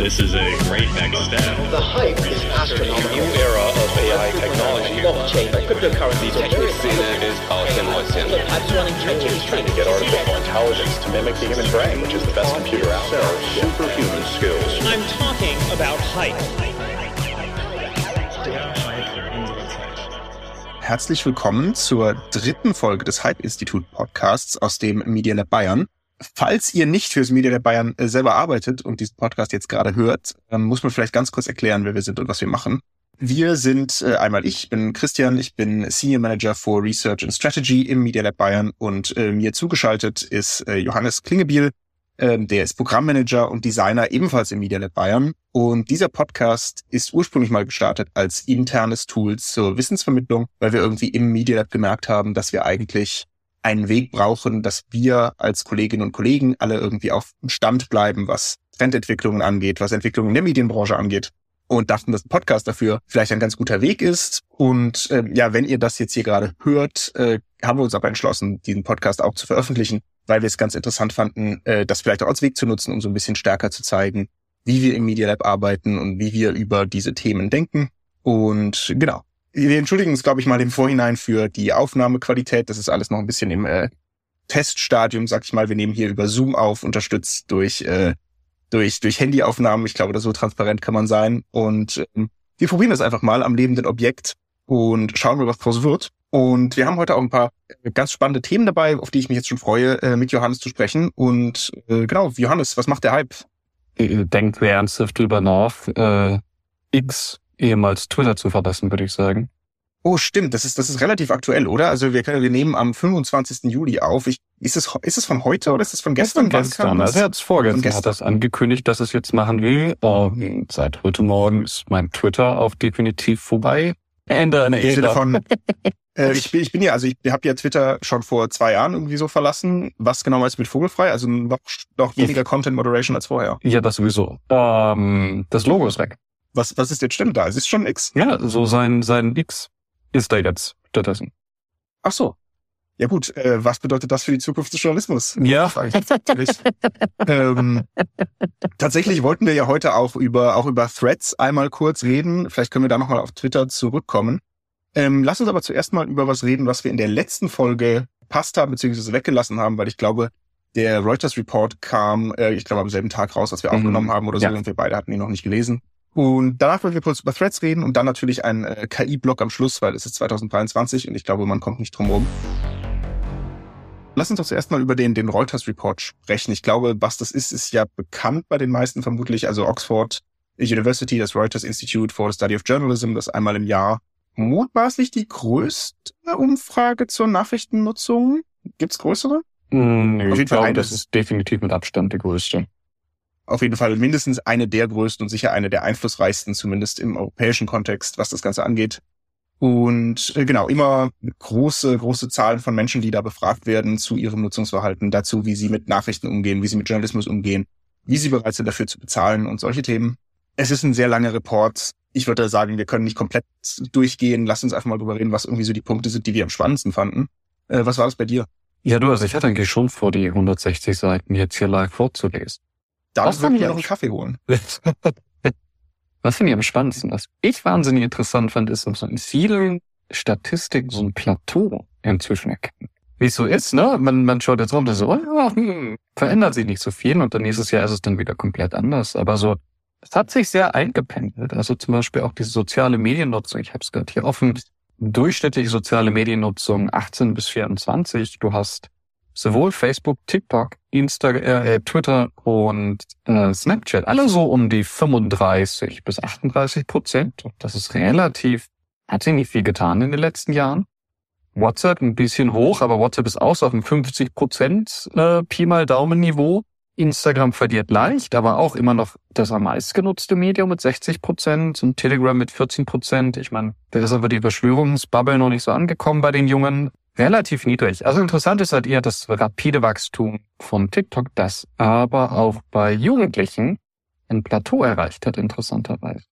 This is a great next step. The hype is astronomical. new era of AI technology. Blockchain, cryptocurrency, CNN is Look, I was running trenches trying to get artificial intelligence to mimic the human brain, which is the best computer out there. Superhuman skills. I'm talking about hype. Herzlich willkommen zur dritten Folge des Hype-Institut Podcasts aus dem Media Lab Bayern. Falls ihr nicht fürs Media Lab Bayern äh, selber arbeitet und diesen Podcast jetzt gerade hört, ähm, muss man vielleicht ganz kurz erklären, wer wir sind und was wir machen. Wir sind äh, einmal ich, bin Christian, ich bin Senior Manager for Research and Strategy im Media Lab Bayern und äh, mir zugeschaltet ist äh, Johannes Klingebiel, äh, der ist Programmmanager und Designer ebenfalls im Media Lab Bayern. Und dieser Podcast ist ursprünglich mal gestartet als internes Tool zur Wissensvermittlung, weil wir irgendwie im Media Lab gemerkt haben, dass wir eigentlich einen Weg brauchen, dass wir als Kolleginnen und Kollegen alle irgendwie auf dem Stand bleiben, was Trendentwicklungen angeht, was Entwicklungen in der Medienbranche angeht. Und dachten, dass ein Podcast dafür vielleicht ein ganz guter Weg ist. Und äh, ja, wenn ihr das jetzt hier gerade hört, äh, haben wir uns aber entschlossen, diesen Podcast auch zu veröffentlichen, weil wir es ganz interessant fanden, äh, das vielleicht auch als Weg zu nutzen, um so ein bisschen stärker zu zeigen, wie wir im Media Lab arbeiten und wie wir über diese Themen denken. Und genau, wir entschuldigen uns, glaube ich, mal im Vorhinein für die Aufnahmequalität. Das ist alles noch ein bisschen im äh, Teststadium, sag ich mal. Wir nehmen hier über Zoom auf, unterstützt durch, äh, durch, durch Handyaufnahmen. Ich glaube, das so transparent kann man sein. Und ähm, wir probieren das einfach mal am lebenden Objekt und schauen mal, was draus wird. Und wir haben heute auch ein paar äh, ganz spannende Themen dabei, auf die ich mich jetzt schon freue, äh, mit Johannes zu sprechen. Und äh, genau, Johannes, was macht der Hype? Denkt wer ernsthaft drüber nach, äh, X ehemals Twitter zu verlassen, würde ich sagen. Oh, stimmt. Das ist, das ist relativ aktuell, oder? Also wir, können, wir nehmen am 25. Juli auf. Ich, ist, es, ist es von heute oder ist es von gestern? Von gestern. Also er hat es vorgestern hat das angekündigt, dass es jetzt machen will. Oh, seit heute Morgen ist mein Twitter auch definitiv vorbei. Ende einer Ära. Davon, äh, ich, bin, ich bin ja, also ich habe ja Twitter schon vor zwei Jahren irgendwie so verlassen. Was genau ist mit Vogelfrei? Also noch, noch weniger Content Moderation als vorher. Ja, das sowieso. Ähm, das Logo ist weg. Was, was ist jetzt stimmt da? Es ist schon X. Ja, so sein, sein X ist da jetzt stattdessen. Ach so. Ja gut, äh, was bedeutet das für die Zukunft des Journalismus? Ja. ähm, tatsächlich wollten wir ja heute auch über auch über Threads einmal kurz reden. Vielleicht können wir da nochmal auf Twitter zurückkommen. Ähm, lass uns aber zuerst mal über was reden, was wir in der letzten Folge passt haben bzw. weggelassen haben, weil ich glaube, der Reuters Report kam, äh, ich glaube am selben Tag raus, als wir mhm. aufgenommen haben oder so, ja. und wir beide hatten ihn noch nicht gelesen. Und danach wollen wir kurz über Threads reden und dann natürlich ein äh, KI-Block am Schluss, weil es ist 2023 und ich glaube, man kommt nicht drum herum. Lass uns doch zuerst mal über den, den Reuters Report sprechen. Ich glaube, was das ist, ist ja bekannt bei den meisten vermutlich. Also Oxford University, das Reuters Institute for the Study of Journalism, das einmal im Jahr mutmaßlich die größte Umfrage zur Nachrichtennutzung. Gibt's größere? Mm, nee, jeden Fall, das ist definitiv mit Abstand der größte auf jeden Fall mindestens eine der größten und sicher eine der einflussreichsten, zumindest im europäischen Kontext, was das Ganze angeht. Und äh, genau, immer große, große Zahlen von Menschen, die da befragt werden zu ihrem Nutzungsverhalten, dazu, wie sie mit Nachrichten umgehen, wie sie mit Journalismus umgehen, wie sie bereit sind dafür zu bezahlen und solche Themen. Es ist ein sehr langer Report. Ich würde sagen, wir können nicht komplett durchgehen. Lass uns einfach mal drüber reden, was irgendwie so die Punkte sind, die wir am spannendsten fanden. Äh, was war das bei dir? Ja, du, also ich hatte eigentlich schon vor, die 160 Seiten jetzt hier live vorzulesen. Da würde ich mir noch einen Kaffee holen. Was finde ich am spannendsten? Was ich wahnsinnig interessant fand, ist, dass man in vielen Statistiken so ein Plateau inzwischen erkennt. Wie es so ist, ne? Man, man schaut jetzt rum, das so, oh, hm, verändert sich nicht so viel und dann nächstes Jahr ist es dann wieder komplett anders. Aber so, es hat sich sehr eingependelt. Also zum Beispiel auch diese soziale Mediennutzung. Ich habe es gerade hier offen. Durchschnittliche soziale Mediennutzung 18 bis 24. Du hast sowohl Facebook, TikTok, Insta, äh, Twitter und äh, Snapchat, alle so um die 35 bis 38 Prozent. Das ist relativ, hat sich nicht viel getan in den letzten Jahren. WhatsApp ein bisschen hoch, aber WhatsApp ist aus auf dem 50 Prozent äh, Pi mal Daumen Niveau. Instagram verliert leicht, aber auch immer noch das am meisten genutzte Medium mit 60 Prozent und Telegram mit 14 Prozent. Ich meine, da ist aber die Verschwörungsbubble noch nicht so angekommen bei den Jungen relativ niedrig. Also interessant ist halt eher das rapide Wachstum von TikTok, das aber auch bei Jugendlichen ein Plateau erreicht hat, interessanterweise.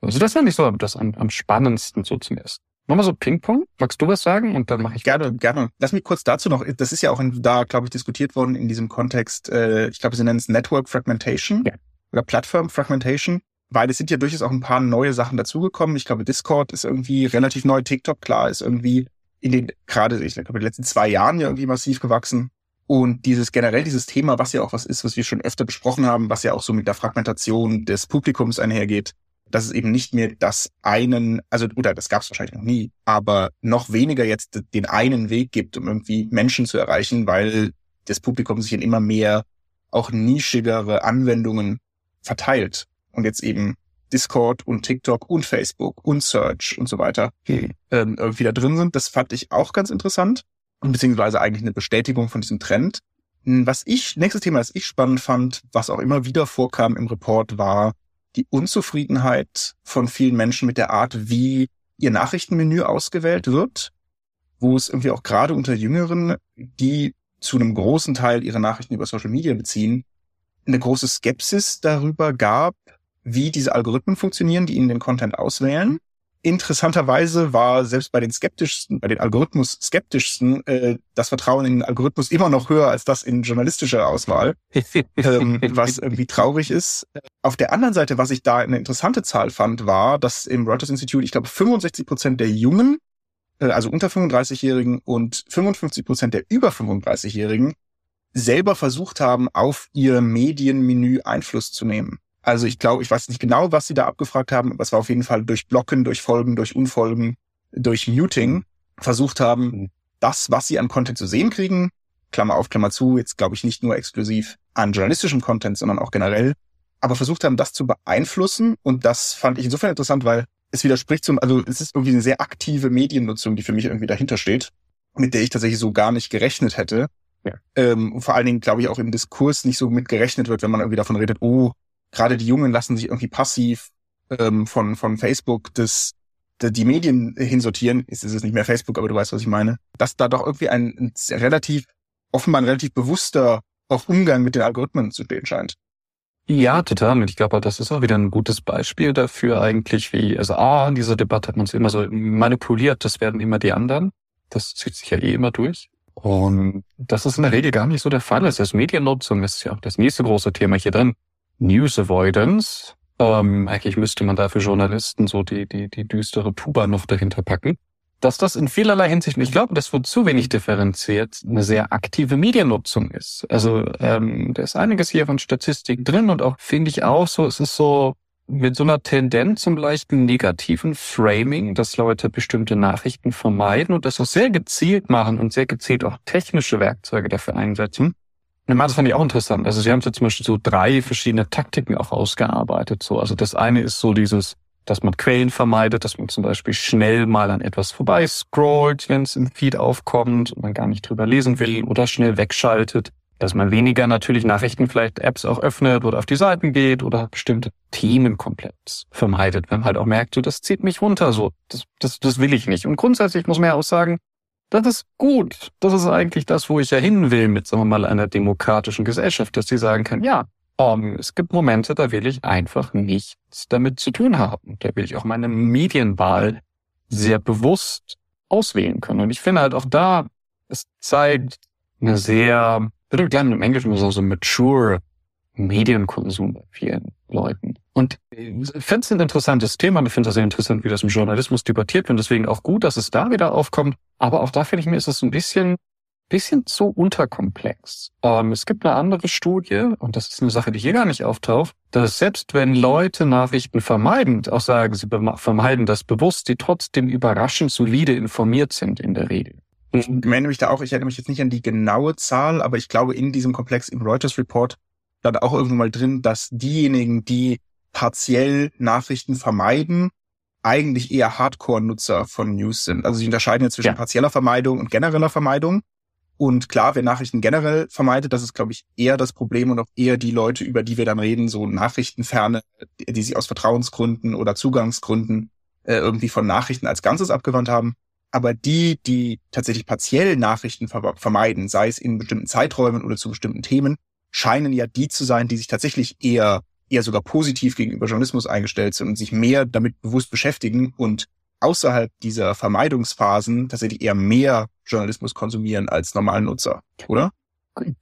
Also das finde ich so das am, am spannendsten so zumindest. Nochmal so Ping-Pong. Magst du was sagen? Und dann mache ich. Gerne, gerne. Lass mich kurz dazu noch, das ist ja auch in, da, glaube ich, diskutiert worden in diesem Kontext, äh, ich glaube, sie nennen es Network Fragmentation. Ja. oder Platform Fragmentation, weil es sind ja durchaus auch ein paar neue Sachen dazugekommen. Ich glaube, Discord ist irgendwie relativ neu, TikTok, klar, ist irgendwie in den, gerade, ich glaube, in den letzten zwei Jahren ja irgendwie massiv gewachsen. Und dieses generell dieses Thema, was ja auch was ist, was wir schon öfter besprochen haben, was ja auch so mit der Fragmentation des Publikums einhergeht, dass es eben nicht mehr das einen, also oder das gab es wahrscheinlich noch nie, aber noch weniger jetzt den einen Weg gibt, um irgendwie Menschen zu erreichen, weil das Publikum sich in immer mehr auch nischigere Anwendungen verteilt und jetzt eben Discord und TikTok und Facebook und Search und so weiter ähm, irgendwie da drin sind. Das fand ich auch ganz interessant beziehungsweise eigentlich eine Bestätigung von diesem Trend. Hm, was ich, nächstes Thema, das ich spannend fand, was auch immer wieder vorkam im Report, war die Unzufriedenheit von vielen Menschen mit der Art, wie ihr Nachrichtenmenü ausgewählt wird, wo es irgendwie auch gerade unter Jüngeren, die zu einem großen Teil ihre Nachrichten über Social Media beziehen, eine große Skepsis darüber gab, wie diese Algorithmen funktionieren, die ihnen den Content auswählen interessanterweise war selbst bei den skeptischsten, bei den Algorithmus skeptischsten, äh, das Vertrauen in den Algorithmus immer noch höher als das in journalistische Auswahl, ähm, was irgendwie traurig ist. Auf der anderen Seite, was ich da eine interessante Zahl fand, war, dass im Reuters Institute, ich glaube, 65 Prozent der Jungen, äh, also unter 35-Jährigen und 55 Prozent der über 35-Jährigen selber versucht haben, auf ihr Medienmenü Einfluss zu nehmen. Also ich glaube, ich weiß nicht genau, was sie da abgefragt haben, aber es war auf jeden Fall durch Blocken, durch Folgen, durch Unfolgen, durch Muting versucht haben, mhm. das, was sie an Content zu sehen kriegen, Klammer auf, Klammer zu, jetzt glaube ich nicht nur exklusiv an journalistischem Content, sondern auch generell, aber versucht haben, das zu beeinflussen. Und das fand ich insofern interessant, weil es widerspricht zum, also es ist irgendwie eine sehr aktive Mediennutzung, die für mich irgendwie dahinter steht, mit der ich tatsächlich so gar nicht gerechnet hätte. Ja. Ähm, und vor allen Dingen, glaube ich, auch im Diskurs nicht so mit gerechnet wird, wenn man irgendwie davon redet, oh, gerade die Jungen lassen sich irgendwie passiv ähm, von, von Facebook das, die, die Medien hinsortieren. Ist es nicht mehr Facebook, aber du weißt, was ich meine. Dass da doch irgendwie ein, ein relativ, offenbar ein relativ bewusster auch Umgang mit den Algorithmen zu stehen scheint. Ja, total. Und ich glaube, das ist auch wieder ein gutes Beispiel dafür eigentlich, wie, also ah, in dieser Debatte hat man es immer so manipuliert, das werden immer die anderen. Das zieht sich ja eh immer durch. Und das ist in der Regel gar nicht so der Fall. Das ist Mediennutzung, das ist ja auch das nächste große Thema hier drin. News Avoidance. Ähm, eigentlich müsste man da für Journalisten so die, die, die düstere Tuba noch dahinter packen. Dass das in vielerlei Hinsicht, ich glaube, das wird zu wenig differenziert, eine sehr aktive Mediennutzung ist. Also ähm, da ist einiges hier von Statistik drin und auch finde ich auch so, es ist so mit so einer Tendenz zum leichten negativen Framing, dass Leute bestimmte Nachrichten vermeiden und das auch sehr gezielt machen und sehr gezielt auch technische Werkzeuge dafür einsetzen. Das fand ich auch interessant. Also sie haben jetzt zum Beispiel so drei verschiedene Taktiken auch ausgearbeitet. So, also das eine ist so dieses, dass man Quellen vermeidet, dass man zum Beispiel schnell mal an etwas vorbei scrollt, wenn es im Feed aufkommt und man gar nicht drüber lesen will oder schnell wegschaltet. Dass man weniger natürlich Nachrichten, vielleicht Apps auch öffnet oder auf die Seiten geht oder bestimmte Themen komplett vermeidet, wenn man halt auch merkt, so, das zieht mich runter, so, das, das, das will ich nicht. Und grundsätzlich muss man ja auch sagen, das ist gut. Das ist eigentlich das, wo ich ja hin will mit, sagen wir mal, einer demokratischen Gesellschaft, dass sie sagen kann, ja, um, es gibt Momente, da will ich einfach nichts damit zu tun haben. Da will ich auch meine Medienwahl sehr bewusst auswählen können. Und ich finde halt auch da, es zeigt eine sehr, ich würde gerne im Englischen so, so mature Medienkonsum bei vielen Leuten. Und ich finde es ein interessantes Thema. Ich finde es sehr interessant, wie das im Journalismus debattiert wird. Deswegen auch gut, dass es da wieder aufkommt. Aber auch da finde ich mir, ist es ein bisschen, bisschen zu unterkomplex. Ähm, es gibt eine andere Studie, und das ist eine Sache, die hier gar nicht auftaucht, dass selbst wenn Leute Nachrichten vermeiden, auch sagen, sie vermeiden das bewusst, die trotzdem überraschend solide informiert sind in der Regel. Ich meine mich da auch, ich erinnere mich jetzt nicht an die genaue Zahl, aber ich glaube, in diesem Komplex im Reuters Report stand auch irgendwo mal drin, dass diejenigen, die partiell Nachrichten vermeiden, eigentlich eher Hardcore-Nutzer von News sind. Also sie unterscheiden ja zwischen ja. partieller Vermeidung und genereller Vermeidung. Und klar, wer Nachrichten generell vermeidet, das ist, glaube ich, eher das Problem und auch eher die Leute, über die wir dann reden, so Nachrichtenferne, die sich aus Vertrauensgründen oder Zugangsgründen äh, irgendwie von Nachrichten als Ganzes abgewandt haben. Aber die, die tatsächlich partiell Nachrichten vermeiden, sei es in bestimmten Zeiträumen oder zu bestimmten Themen, scheinen ja die zu sein, die sich tatsächlich eher eher sogar positiv gegenüber Journalismus eingestellt sind und sich mehr damit bewusst beschäftigen und außerhalb dieser Vermeidungsphasen tatsächlich eher mehr Journalismus konsumieren als normalen Nutzer, oder?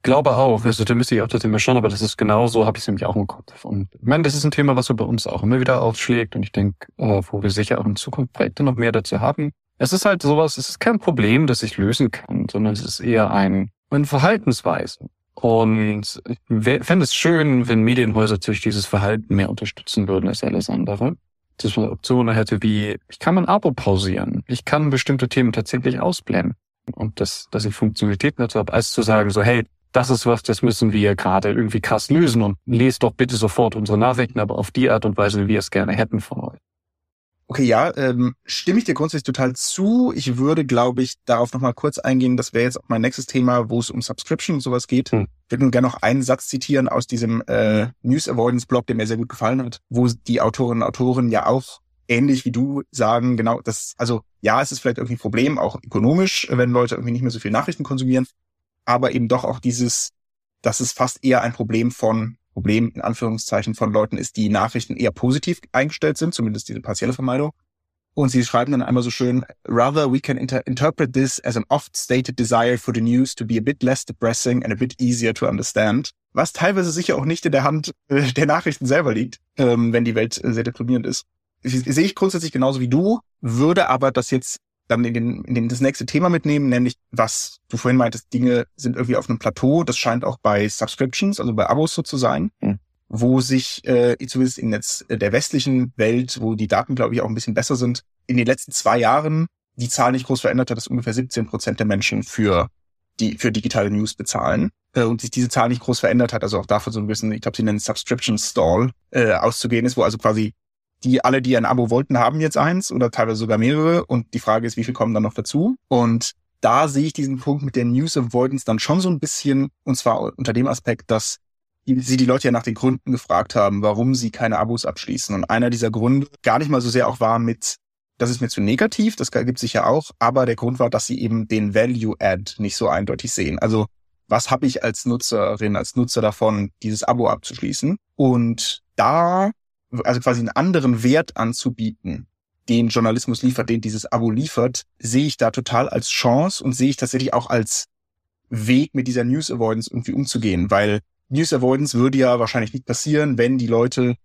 glaube auch. Also da müsste ich auch das Thema schauen, aber das ist genau so, habe ich es nämlich auch im Kopf. Und ich meine, das ist ein Thema, was so bei uns auch immer wieder aufschlägt und ich denke, äh, wo wir sicher auch in Zukunft Projekte noch mehr dazu haben. Es ist halt sowas, es ist kein Problem, das ich lösen kann, sondern es ist eher ein, eine Verhaltensweise. Und ich fände es schön, wenn Medienhäuser durch dieses Verhalten mehr unterstützen würden als alles andere. Dass man Optionen hätte wie, ich kann mein Abo pausieren, ich kann bestimmte Themen tatsächlich ausblenden und das, dass ich Funktionalitäten dazu habe, als zu sagen, so, hey, das ist was, das müssen wir gerade irgendwie krass lösen und lest doch bitte sofort unsere Nachrichten, aber auf die Art und Weise, wie wir es gerne hätten von euch. Okay, ja, ähm, stimme ich dir grundsätzlich total zu. Ich würde, glaube ich, darauf nochmal kurz eingehen. Das wäre jetzt auch mein nächstes Thema, wo es um Subscription und sowas geht. Hm. Ich würde nur gerne noch einen Satz zitieren aus diesem äh, News Avoidance Blog, der mir sehr gut gefallen hat, wo die Autorinnen und Autoren ja auch ähnlich wie du sagen, genau, das, also ja, es ist vielleicht irgendwie ein Problem, auch ökonomisch, wenn Leute irgendwie nicht mehr so viel Nachrichten konsumieren, aber eben doch auch dieses, dass es fast eher ein Problem von, Problem in Anführungszeichen von Leuten ist, die Nachrichten eher positiv eingestellt sind, zumindest diese partielle Vermeidung. Und sie schreiben dann einmal so schön, rather we can inter interpret this as an oft stated desire for the news to be a bit less depressing and a bit easier to understand. Was teilweise sicher auch nicht in der Hand äh, der Nachrichten selber liegt, ähm, wenn die Welt äh, sehr deprimierend ist sehe ich grundsätzlich genauso wie du, würde aber das jetzt dann in, den, in den, das nächste Thema mitnehmen, nämlich was du vorhin meintest, Dinge sind irgendwie auf einem Plateau. Das scheint auch bei Subscriptions, also bei Abos so zu sein, mhm. wo sich äh, zumindest in jetzt der westlichen Welt, wo die Daten, glaube ich, auch ein bisschen besser sind, in den letzten zwei Jahren die Zahl nicht groß verändert hat, dass ungefähr 17 Prozent der Menschen für die für digitale News bezahlen äh, und sich diese Zahl nicht groß verändert hat, also auch dafür so ein bisschen, ich glaube, sie nennen Subscription Stall äh, auszugehen ist, wo also quasi die alle, die ein Abo wollten, haben jetzt eins oder teilweise sogar mehrere. Und die Frage ist, wie viel kommen dann noch dazu? Und da sehe ich diesen Punkt mit der News Avoidance dann schon so ein bisschen, und zwar unter dem Aspekt, dass sie die Leute ja nach den Gründen gefragt haben, warum sie keine Abos abschließen. Und einer dieser Gründe gar nicht mal so sehr auch war mit, das ist mir zu negativ, das gibt sich ja auch, aber der Grund war, dass sie eben den Value-Add nicht so eindeutig sehen. Also was habe ich als Nutzerin, als Nutzer davon, dieses Abo abzuschließen? Und da also quasi einen anderen Wert anzubieten, den Journalismus liefert, den dieses Abo liefert, sehe ich da total als Chance und sehe ich tatsächlich auch als Weg, mit dieser News Avoidance irgendwie umzugehen, weil News Avoidance würde ja wahrscheinlich nicht passieren, wenn die Leute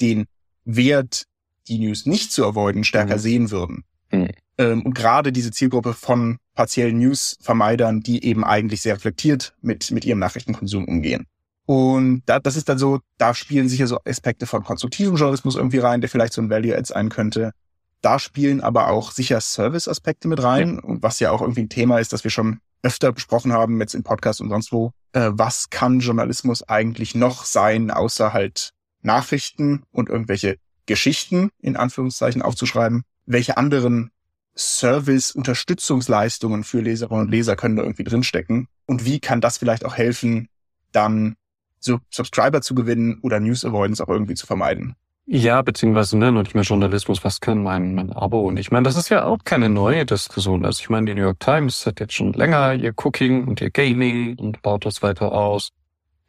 den Wert, die News nicht zu avoiden, stärker mhm. sehen würden. Mhm. Ähm, und gerade diese Zielgruppe von partiellen News-Vermeidern, die eben eigentlich sehr reflektiert mit, mit ihrem Nachrichtenkonsum umgehen. Und da, das ist dann so, da spielen sicher so Aspekte von konstruktivem Journalismus irgendwie rein, der vielleicht so ein Value-Add sein könnte. Da spielen aber auch sicher Service-Aspekte mit rein. Ja. Und was ja auch irgendwie ein Thema ist, das wir schon öfter besprochen haben, jetzt im Podcast und sonst wo. Äh, was kann Journalismus eigentlich noch sein, außer halt Nachrichten und irgendwelche Geschichten in Anführungszeichen aufzuschreiben? Welche anderen Service-Unterstützungsleistungen für Leserinnen und Leser können da irgendwie drinstecken? Und wie kann das vielleicht auch helfen, dann so Subscriber zu gewinnen oder News Avoidance auch irgendwie zu vermeiden. Ja, beziehungsweise ne, nicht mehr Journalismus, was kann mein, mein Abo? Und ich meine, das ist ja auch keine neue Diskussion. Also ich meine, die New York Times hat jetzt schon länger ihr Cooking und ihr Gaming und baut das weiter aus.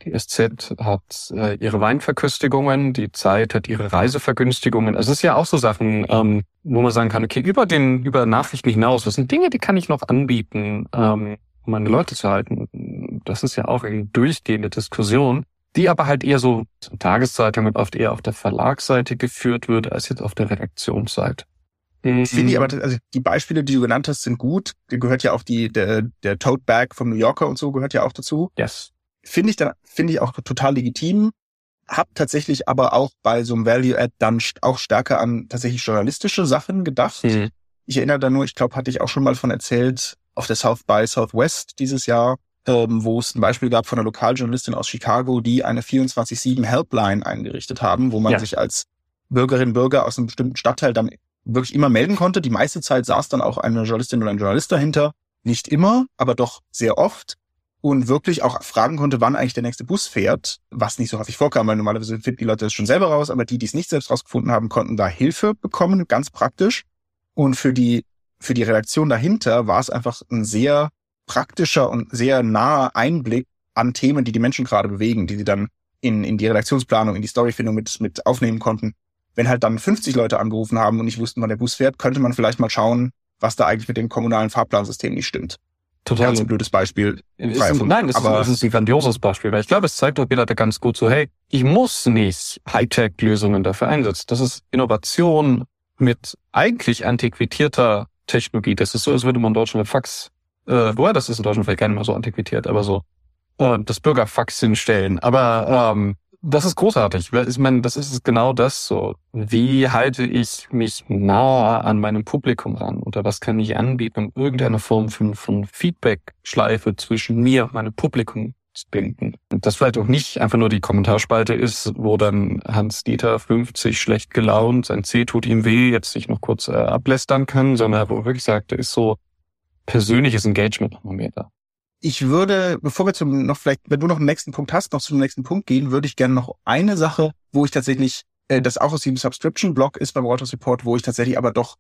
Die SZ hat äh, ihre Weinverköstigungen, die Zeit hat ihre Reisevergünstigungen. Es ist ja auch so Sachen, ähm, wo man sagen kann, okay, über den, über Nachrichten hinaus, was sind Dinge, die kann ich noch anbieten, ähm, um meine Leute zu halten das ist ja auch eine durchgehende Diskussion, die aber halt eher so Tageszeitungen oft eher auf der Verlagsseite geführt wird, als jetzt auf der Redaktionsseite. Ich finde die aber, also die Beispiele, die du genannt hast, sind gut. Die gehört ja auch die, der, der Tote Bag vom New Yorker und so gehört ja auch dazu. Yes. Finde ich dann, finde ich auch total legitim. Hab tatsächlich aber auch bei so einem Value Add dann auch stärker an tatsächlich journalistische Sachen gedacht. Mhm. Ich erinnere da nur, ich glaube, hatte ich auch schon mal von erzählt, auf der South by Southwest dieses Jahr ähm, wo es ein Beispiel gab von einer Lokaljournalistin aus Chicago, die eine 24-7 Helpline eingerichtet haben, wo man ja. sich als Bürgerin, Bürger aus einem bestimmten Stadtteil dann wirklich immer melden konnte. Die meiste Zeit saß dann auch eine Journalistin oder ein Journalist dahinter. Nicht immer, aber doch sehr oft. Und wirklich auch fragen konnte, wann eigentlich der nächste Bus fährt, was nicht so häufig vorkam, weil normalerweise finden die Leute das schon selber raus, aber die, die es nicht selbst rausgefunden haben, konnten da Hilfe bekommen, ganz praktisch. Und für die, für die Redaktion dahinter war es einfach ein sehr praktischer und sehr naher Einblick an Themen, die die Menschen gerade bewegen, die sie dann in, in die Redaktionsplanung, in die Storyfindung mit, mit aufnehmen konnten. Wenn halt dann 50 Leute angerufen haben und nicht wussten, wann der Bus fährt, könnte man vielleicht mal schauen, was da eigentlich mit dem kommunalen Fahrplansystem nicht stimmt. total. Ganz ein blödes Beispiel. Ist ein, nein, das ist, aber das ist ein grandioses Beispiel, weil ich glaube, es zeigt doch wieder ganz gut so, hey, ich muss nicht Hightech-Lösungen dafür einsetzen. Das ist Innovation mit eigentlich antiquitierter Technologie. Das ist so, als würde man Deutschland Fax, äh, woher das ist in Deutschland vielleicht gar nicht mal so antiquitiert, aber so äh, das Bürgerfax hinstellen. Aber ähm, das ist großartig. Ich meine, das ist genau das so. Wie halte ich mich nahe an meinem Publikum ran? Oder was kann ich anbieten, um irgendeine Form von, von Feedback-Schleife zwischen mir und meinem Publikum binden? Und das vielleicht auch nicht einfach nur die Kommentarspalte ist, wo dann Hans-Dieter 50 schlecht gelaunt, sein C tut ihm weh, jetzt sich noch kurz äh, ablästern kann, sondern wo er wirklich sagt, da ist so persönliches Engagement noch mehr da ich würde, bevor wir zum noch vielleicht, wenn du noch einen nächsten Punkt hast, noch zum nächsten Punkt gehen, würde ich gerne noch eine Sache, wo ich tatsächlich, äh, das auch aus dem Subscription-Blog ist beim Waters Report, wo ich tatsächlich aber doch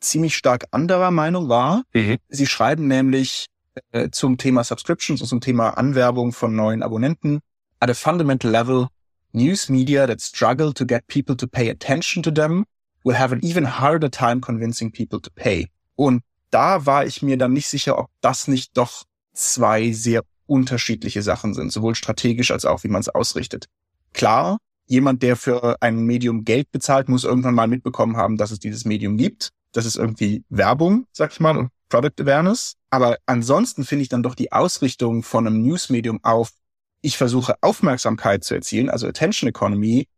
ziemlich stark anderer Meinung war. Mhm. Sie schreiben nämlich äh, zum Thema Subscriptions und zum Thema Anwerbung von neuen Abonnenten. At a fundamental level, news media that struggle to get people to pay attention to them will have an even harder time convincing people to pay. Und da war ich mir dann nicht sicher, ob das nicht doch zwei sehr unterschiedliche Sachen sind, sowohl strategisch als auch wie man es ausrichtet. Klar, jemand, der für ein Medium Geld bezahlt, muss irgendwann mal mitbekommen haben, dass es dieses Medium gibt. Das ist irgendwie Werbung, sag ich mal, und Product Awareness. Aber ansonsten finde ich dann doch die Ausrichtung von einem Newsmedium auf, ich versuche Aufmerksamkeit zu erzielen, also Attention Economy,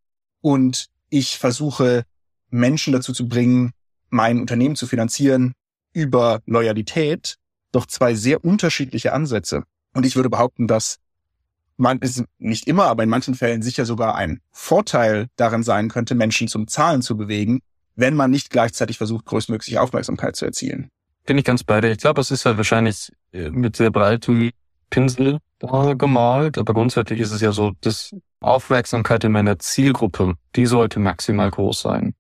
und ich versuche Menschen dazu zu bringen, mein Unternehmen zu finanzieren über Loyalität, doch zwei sehr unterschiedliche Ansätze. Und ich würde behaupten, dass man ist nicht immer, aber in manchen Fällen sicher sogar ein Vorteil darin sein könnte, Menschen zum Zahlen zu bewegen, wenn man nicht gleichzeitig versucht, größtmögliche Aufmerksamkeit zu erzielen. Bin ich ganz bei dir. Ich glaube, es ist ja wahrscheinlich äh, mit sehr breitem Pinsel da gemalt, aber grundsätzlich ist es ja so, dass Aufmerksamkeit in meiner Zielgruppe, die sollte maximal groß sein.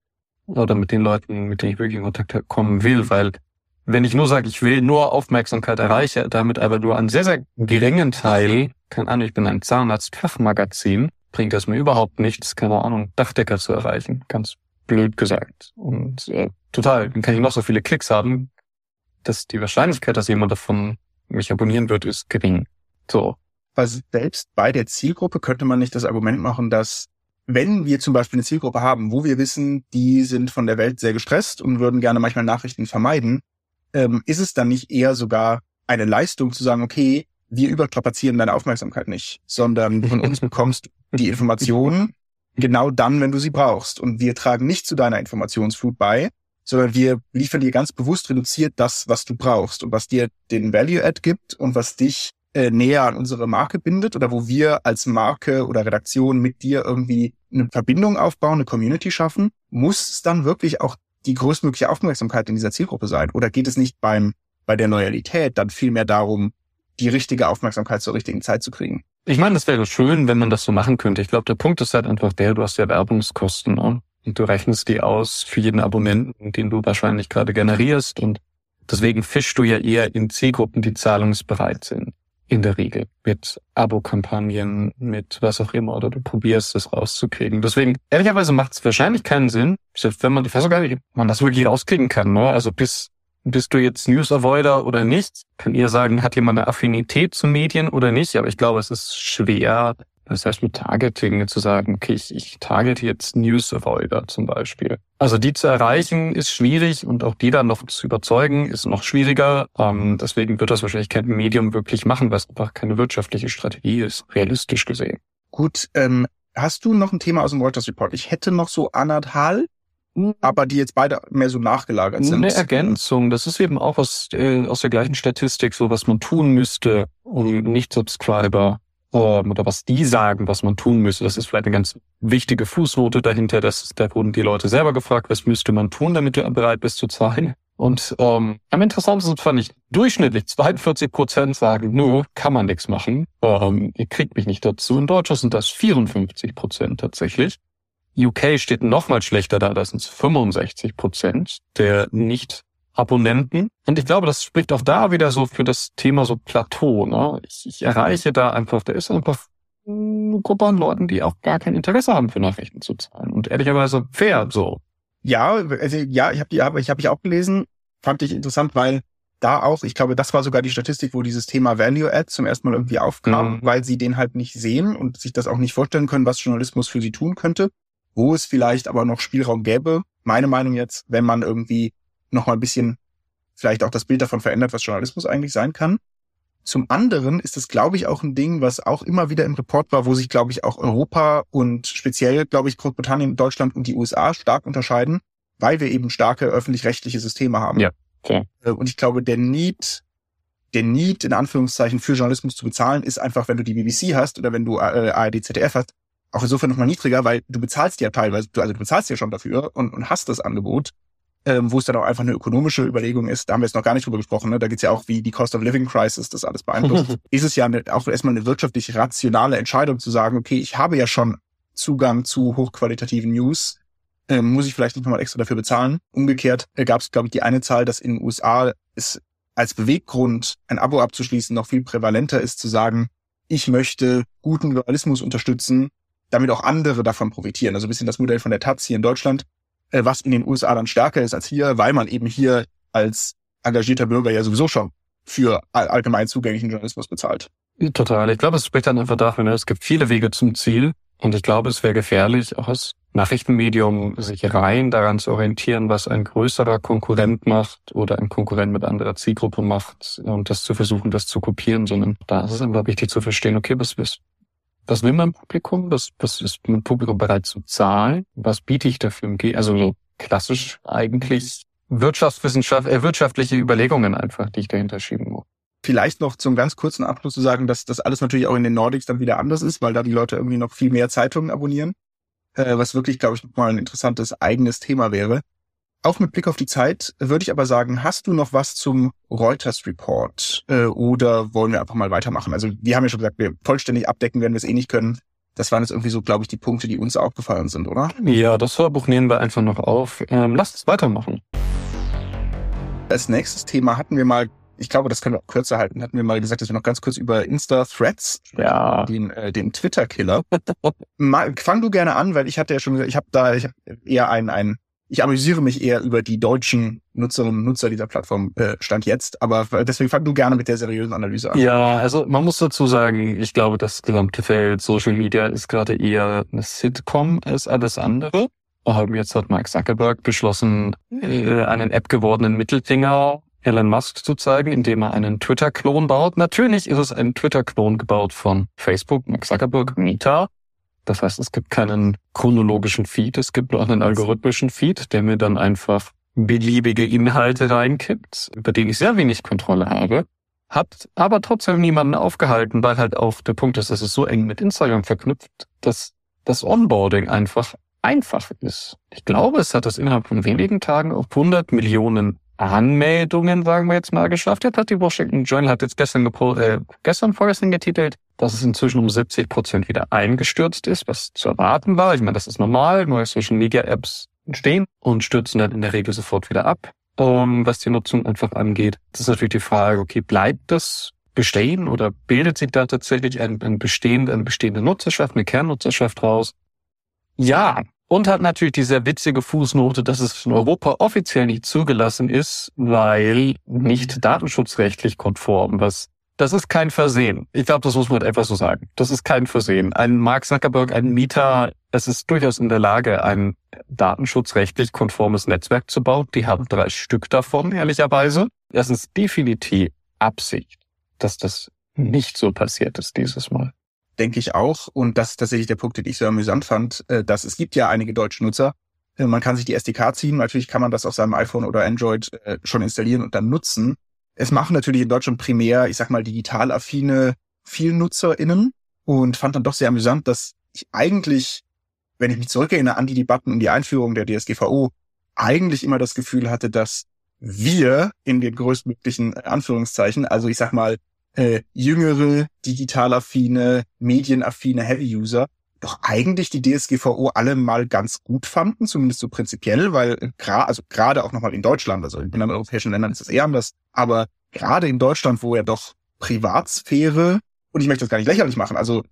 Oder mit den Leuten, mit denen ich wirklich in Kontakt kommen will, weil wenn ich nur sage, ich will nur Aufmerksamkeit erreiche, damit aber nur einen sehr, sehr geringen Teil, keine Ahnung, ich bin ein Zahnarzt-Fachmagazin, bringt das mir überhaupt nichts, keine Ahnung, Dachdecker zu erreichen. Ganz blöd gesagt. Und äh, total, dann kann ich noch so viele Klicks haben, dass die Wahrscheinlichkeit, dass jemand davon mich abonnieren wird, ist gering. So. Weil selbst bei der Zielgruppe könnte man nicht das Argument machen, dass wenn wir zum Beispiel eine Zielgruppe haben, wo wir wissen, die sind von der Welt sehr gestresst und würden gerne manchmal Nachrichten vermeiden, ähm, ist es dann nicht eher sogar eine Leistung zu sagen, okay, wir überstrapazieren deine Aufmerksamkeit nicht, sondern von uns bekommst du die Informationen genau dann, wenn du sie brauchst. Und wir tragen nicht zu deiner Informationsflut bei, sondern wir liefern dir ganz bewusst reduziert das, was du brauchst und was dir den Value-Add gibt und was dich äh, näher an unsere Marke bindet oder wo wir als Marke oder Redaktion mit dir irgendwie eine Verbindung aufbauen, eine Community schaffen, muss es dann wirklich auch die größtmögliche Aufmerksamkeit in dieser Zielgruppe sein? Oder geht es nicht beim, bei der Loyalität dann vielmehr darum, die richtige Aufmerksamkeit zur richtigen Zeit zu kriegen? Ich meine, das wäre schön, wenn man das so machen könnte. Ich glaube, der Punkt ist halt einfach der, du hast ja Werbungskosten ne? Und du rechnest die aus für jeden Abonnenten, den du wahrscheinlich gerade generierst und deswegen fischst du ja eher in Zielgruppen, die zahlungsbereit sind in der Regel mit Abo-Kampagnen, mit was auch immer, oder du probierst es rauszukriegen. Deswegen, ehrlicherweise macht es wahrscheinlich keinen Sinn, selbst wenn man, ich weiß auch gar nicht, man das wirklich rauskriegen kann, ne? Also bis, bist du jetzt News-Avoider oder nicht? Kann ihr sagen, hat jemand eine Affinität zu Medien oder nicht? Aber ich glaube, es ist schwer, das heißt mit Targeting zu sagen, okay, ich, ich targete jetzt News Avoider zum Beispiel. Also die zu erreichen ist schwierig und auch die dann noch zu überzeugen ist noch schwieriger. Ähm, deswegen wird das wahrscheinlich kein Medium wirklich machen, was einfach keine wirtschaftliche Strategie ist, realistisch gesehen. Gut, ähm, hast du noch ein Thema aus dem Reuters Report? Ich hätte noch so anderthalb, aber die jetzt beide mehr so nachgelagert sind. Eine Ergänzung, das ist eben auch aus, äh, aus der gleichen Statistik so, was man tun müsste, um Nicht-Subscriber oder was die sagen, was man tun müsste. Das ist vielleicht eine ganz wichtige Fußnote dahinter. dass da wurden die Leute selber gefragt, was müsste man tun, damit du bereit bist zu zahlen. Und ähm, am interessantesten fand ich, durchschnittlich 42 Prozent sagen, nur kann man nichts machen. Ähm, ihr kriegt mich nicht dazu. In Deutschland sind das 54 Prozent tatsächlich. UK steht noch mal schlechter da, das sind 65 Prozent der nicht Abonnenten. Und ich glaube, das spricht auch da wieder so für das Thema so Plateau. Ne? Ich, ich erreiche da einfach, da ist einfach eine Gruppe an Leuten, die auch gar kein Interesse haben, für Nachrichten zu zahlen. Und ehrlicherweise fair so. Ja, also ja, ich habe die, aber ich habe ich auch gelesen, fand ich interessant, weil da auch, ich glaube, das war sogar die Statistik, wo dieses Thema Value Add zum ersten Mal irgendwie aufkam, Mhm. weil sie den halt nicht sehen und sich das auch nicht vorstellen können, was Journalismus für sie tun könnte. Wo es vielleicht aber noch Spielraum gäbe, meine Meinung jetzt, wenn man irgendwie noch mal ein bisschen vielleicht auch das Bild davon verändert, was Journalismus eigentlich sein kann. Zum anderen ist es, glaube ich, auch ein Ding, was auch immer wieder im Report war, wo sich, glaube ich, auch Europa und speziell, glaube ich, Großbritannien, Deutschland und die USA stark unterscheiden, weil wir eben starke öffentlich-rechtliche Systeme haben. Ja, klar. Äh, Und ich glaube, der Need, der Need in Anführungszeichen für Journalismus zu bezahlen, ist einfach, wenn du die BBC hast oder wenn du äh, ARD, ZDF hast, auch insofern nochmal niedriger, weil du bezahlst ja teilweise, du, also du bezahlst ja schon dafür und, und hast das Angebot, ähm, wo es dann auch einfach eine ökonomische Überlegung ist. Da haben wir jetzt noch gar nicht drüber gesprochen. Ne? Da geht's ja auch, wie die Cost of Living Crisis das alles beeinflusst. ist es ja eine, auch erstmal eine wirtschaftlich rationale Entscheidung zu sagen, okay, ich habe ja schon Zugang zu hochqualitativen News, ähm, muss ich vielleicht nicht nochmal extra dafür bezahlen. Umgekehrt äh, gab es, glaube ich, die eine Zahl, dass in den USA es als Beweggrund, ein Abo abzuschließen, noch viel prävalenter ist zu sagen, ich möchte guten Journalismus unterstützen, damit auch andere davon profitieren. Also ein bisschen das Modell von der Taz hier in Deutschland, was in den USA dann stärker ist als hier, weil man eben hier als engagierter Bürger ja sowieso schon für all allgemein zugänglichen Journalismus bezahlt. Total. Ich glaube, es spricht dann einfach dafür, ne? es gibt viele Wege zum Ziel. Und ich glaube, es wäre gefährlich, auch als Nachrichtenmedium sich rein daran zu orientieren, was ein größerer Konkurrent macht oder ein Konkurrent mit anderer Zielgruppe macht und das zu versuchen, das zu kopieren, sondern da ist es einfach wichtig zu verstehen, okay, was, was, was will mein Publikum? Was, was ist mein Publikum bereit zu zahlen? Was biete ich dafür im Ge Also so klassisch eigentlich Wirtschaftswissenschaft, äh, wirtschaftliche Überlegungen einfach, die ich dahinter schieben muss. Vielleicht noch zum ganz kurzen Abschluss zu sagen, dass das alles natürlich auch in den Nordics dann wieder anders ist, weil da die Leute irgendwie noch viel mehr Zeitungen abonnieren, äh, was wirklich, glaube ich, nochmal ein interessantes eigenes Thema wäre. Auch mit Blick auf die Zeit würde ich aber sagen, hast du noch was zum Reuters Report äh, oder wollen wir einfach mal weitermachen? Also wir haben ja schon gesagt, wir vollständig abdecken werden wir es eh nicht können. Das waren jetzt irgendwie so, glaube ich, die Punkte, die uns aufgefallen sind, oder? Ja, das Hörbuch nehmen wir einfach noch auf. Ähm, lasst es weitermachen. Als nächstes Thema hatten wir mal, ich glaube, das können wir auch kürzer halten, hatten wir mal gesagt, dass wir noch ganz kurz über Insta-Threads, Ja. den, äh, den Twitter-Killer. Fang du gerne an, weil ich hatte ja schon gesagt, ich habe da ich hab eher ein, ein, ich amüsiere mich eher über die deutschen Nutzerinnen und Nutzer dieser Plattform äh, stand jetzt, aber deswegen fang du gerne mit der seriösen Analyse an. Ja, also man muss dazu sagen, ich glaube, das gesamte Feld Social Media ist gerade eher eine Sitcom als alles andere. Jetzt hat Mark Zuckerberg beschlossen, äh, einen App gewordenen Mittelfinger Elon Musk zu zeigen, indem er einen Twitter-Klon baut. Natürlich ist es ein Twitter-Klon gebaut von Facebook, Mark Zuckerberg, Meta. Das heißt, es gibt keinen chronologischen Feed, es gibt nur einen algorithmischen Feed, der mir dann einfach beliebige Inhalte reinkippt, über den ich sehr wenig Kontrolle habe. Hat aber trotzdem niemanden aufgehalten, weil halt auch der Punkt ist, dass es so eng mit Instagram verknüpft, dass das Onboarding einfach einfach ist. Ich glaube, es hat das innerhalb von wenigen Tagen auf 100 Millionen Anmeldungen, sagen wir jetzt mal, geschafft. Jetzt hat die Washington Journal hat jetzt gestern, äh, gestern vorgestern getitelt, dass es inzwischen um 70 Prozent wieder eingestürzt ist, was zu erwarten war. Ich meine, das ist normal. Neue Social Media Apps entstehen und stürzen dann in der Regel sofort wieder ab, um, was die Nutzung einfach angeht. Das ist natürlich die Frage, okay, bleibt das bestehen oder bildet sich da tatsächlich ein, ein bestehend, eine bestehende Nutzerschaft, eine Kernnutzerschaft raus? Ja, und hat natürlich die sehr witzige Fußnote, dass es in Europa offiziell nicht zugelassen ist, weil nicht datenschutzrechtlich konform, was das ist kein Versehen. Ich glaube, das muss man einfach so sagen. Das ist kein Versehen. Ein Mark Zuckerberg, ein Mieter, es ist durchaus in der Lage, ein datenschutzrechtlich konformes Netzwerk zu bauen. Die haben drei Stück davon, ehrlicherweise. Das ist definitiv Absicht, dass das nicht so passiert ist dieses Mal denke ich auch. Und das ist tatsächlich der Punkt, den ich so amüsant fand, äh, dass es gibt ja einige deutsche Nutzer. Äh, Man kann sich die SDK ziehen. Natürlich kann man das auf seinem iPhone oder Android äh, schon installieren und dann nutzen. Es machen natürlich in Deutschland primär, ich sag mal, digital affine VielnutzerInnen und fand dann doch sehr amüsant, dass ich eigentlich, wenn ich mich zurückerinnere an die Debatten um die Einführung der DSGVO, eigentlich immer das Gefühl hatte, dass wir in den größtmöglichen Anführungszeichen, also ich sag mal, äh, jüngere, digitalaffine, medienaffine Heavy-User doch eigentlich die DSGVO alle mal ganz gut fanden, zumindest so prinzipiell, weil gerade, also gerade auch nochmal in Deutschland, also in anderen europäischen Ländern ist das eher anders, aber gerade in Deutschland, wo ja doch Privatsphäre, und ich möchte das gar nicht lächerlich machen, also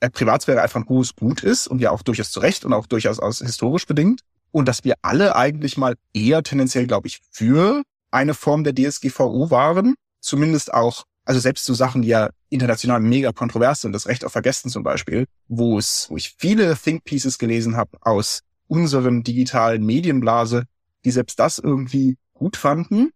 äh, Privatsphäre einfach ein hohes Gut ist und ja auch durchaus zu Recht und auch durchaus aus historisch bedingt, und dass wir alle eigentlich mal eher tendenziell, glaube ich, für eine Form der DSGVO waren. Zumindest auch, also selbst so Sachen, die ja international mega kontrovers sind, das Recht auf Vergessen zum Beispiel, wo es, wo ich viele Think Pieces gelesen habe aus unseren digitalen Medienblase, die selbst das irgendwie gut fanden.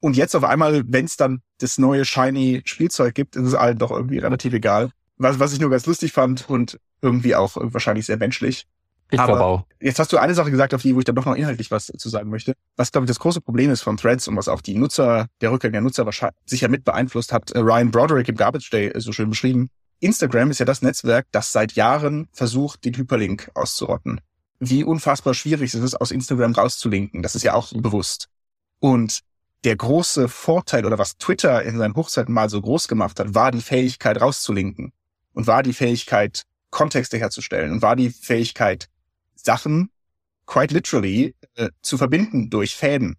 Und jetzt auf einmal, wenn es dann das neue shiny Spielzeug gibt, ist es allen doch irgendwie relativ egal. Was, was ich nur ganz lustig fand und irgendwie auch wahrscheinlich sehr menschlich. Ich Aber glaube auch. Jetzt hast du eine Sache gesagt, auf die, wo ich dann doch noch inhaltlich was zu sagen möchte. Was, glaube ich, das große Problem ist von Threads und was auch die Nutzer, der Rückgang der Nutzer wahrscheinlich sicher mit beeinflusst hat, äh, Ryan Broderick im Garbage Day so schön beschrieben. Instagram ist ja das Netzwerk, das seit Jahren versucht, den Hyperlink auszurotten. Wie unfassbar schwierig es ist, aus Instagram rauszulinken. Das ist ja auch bewusst. Und der große Vorteil oder was Twitter in seinen Hochzeiten mal so groß gemacht hat, war die Fähigkeit rauszulinken und war die Fähigkeit, Kontexte herzustellen und war die Fähigkeit, Sachen quite literally äh, zu verbinden durch Fäden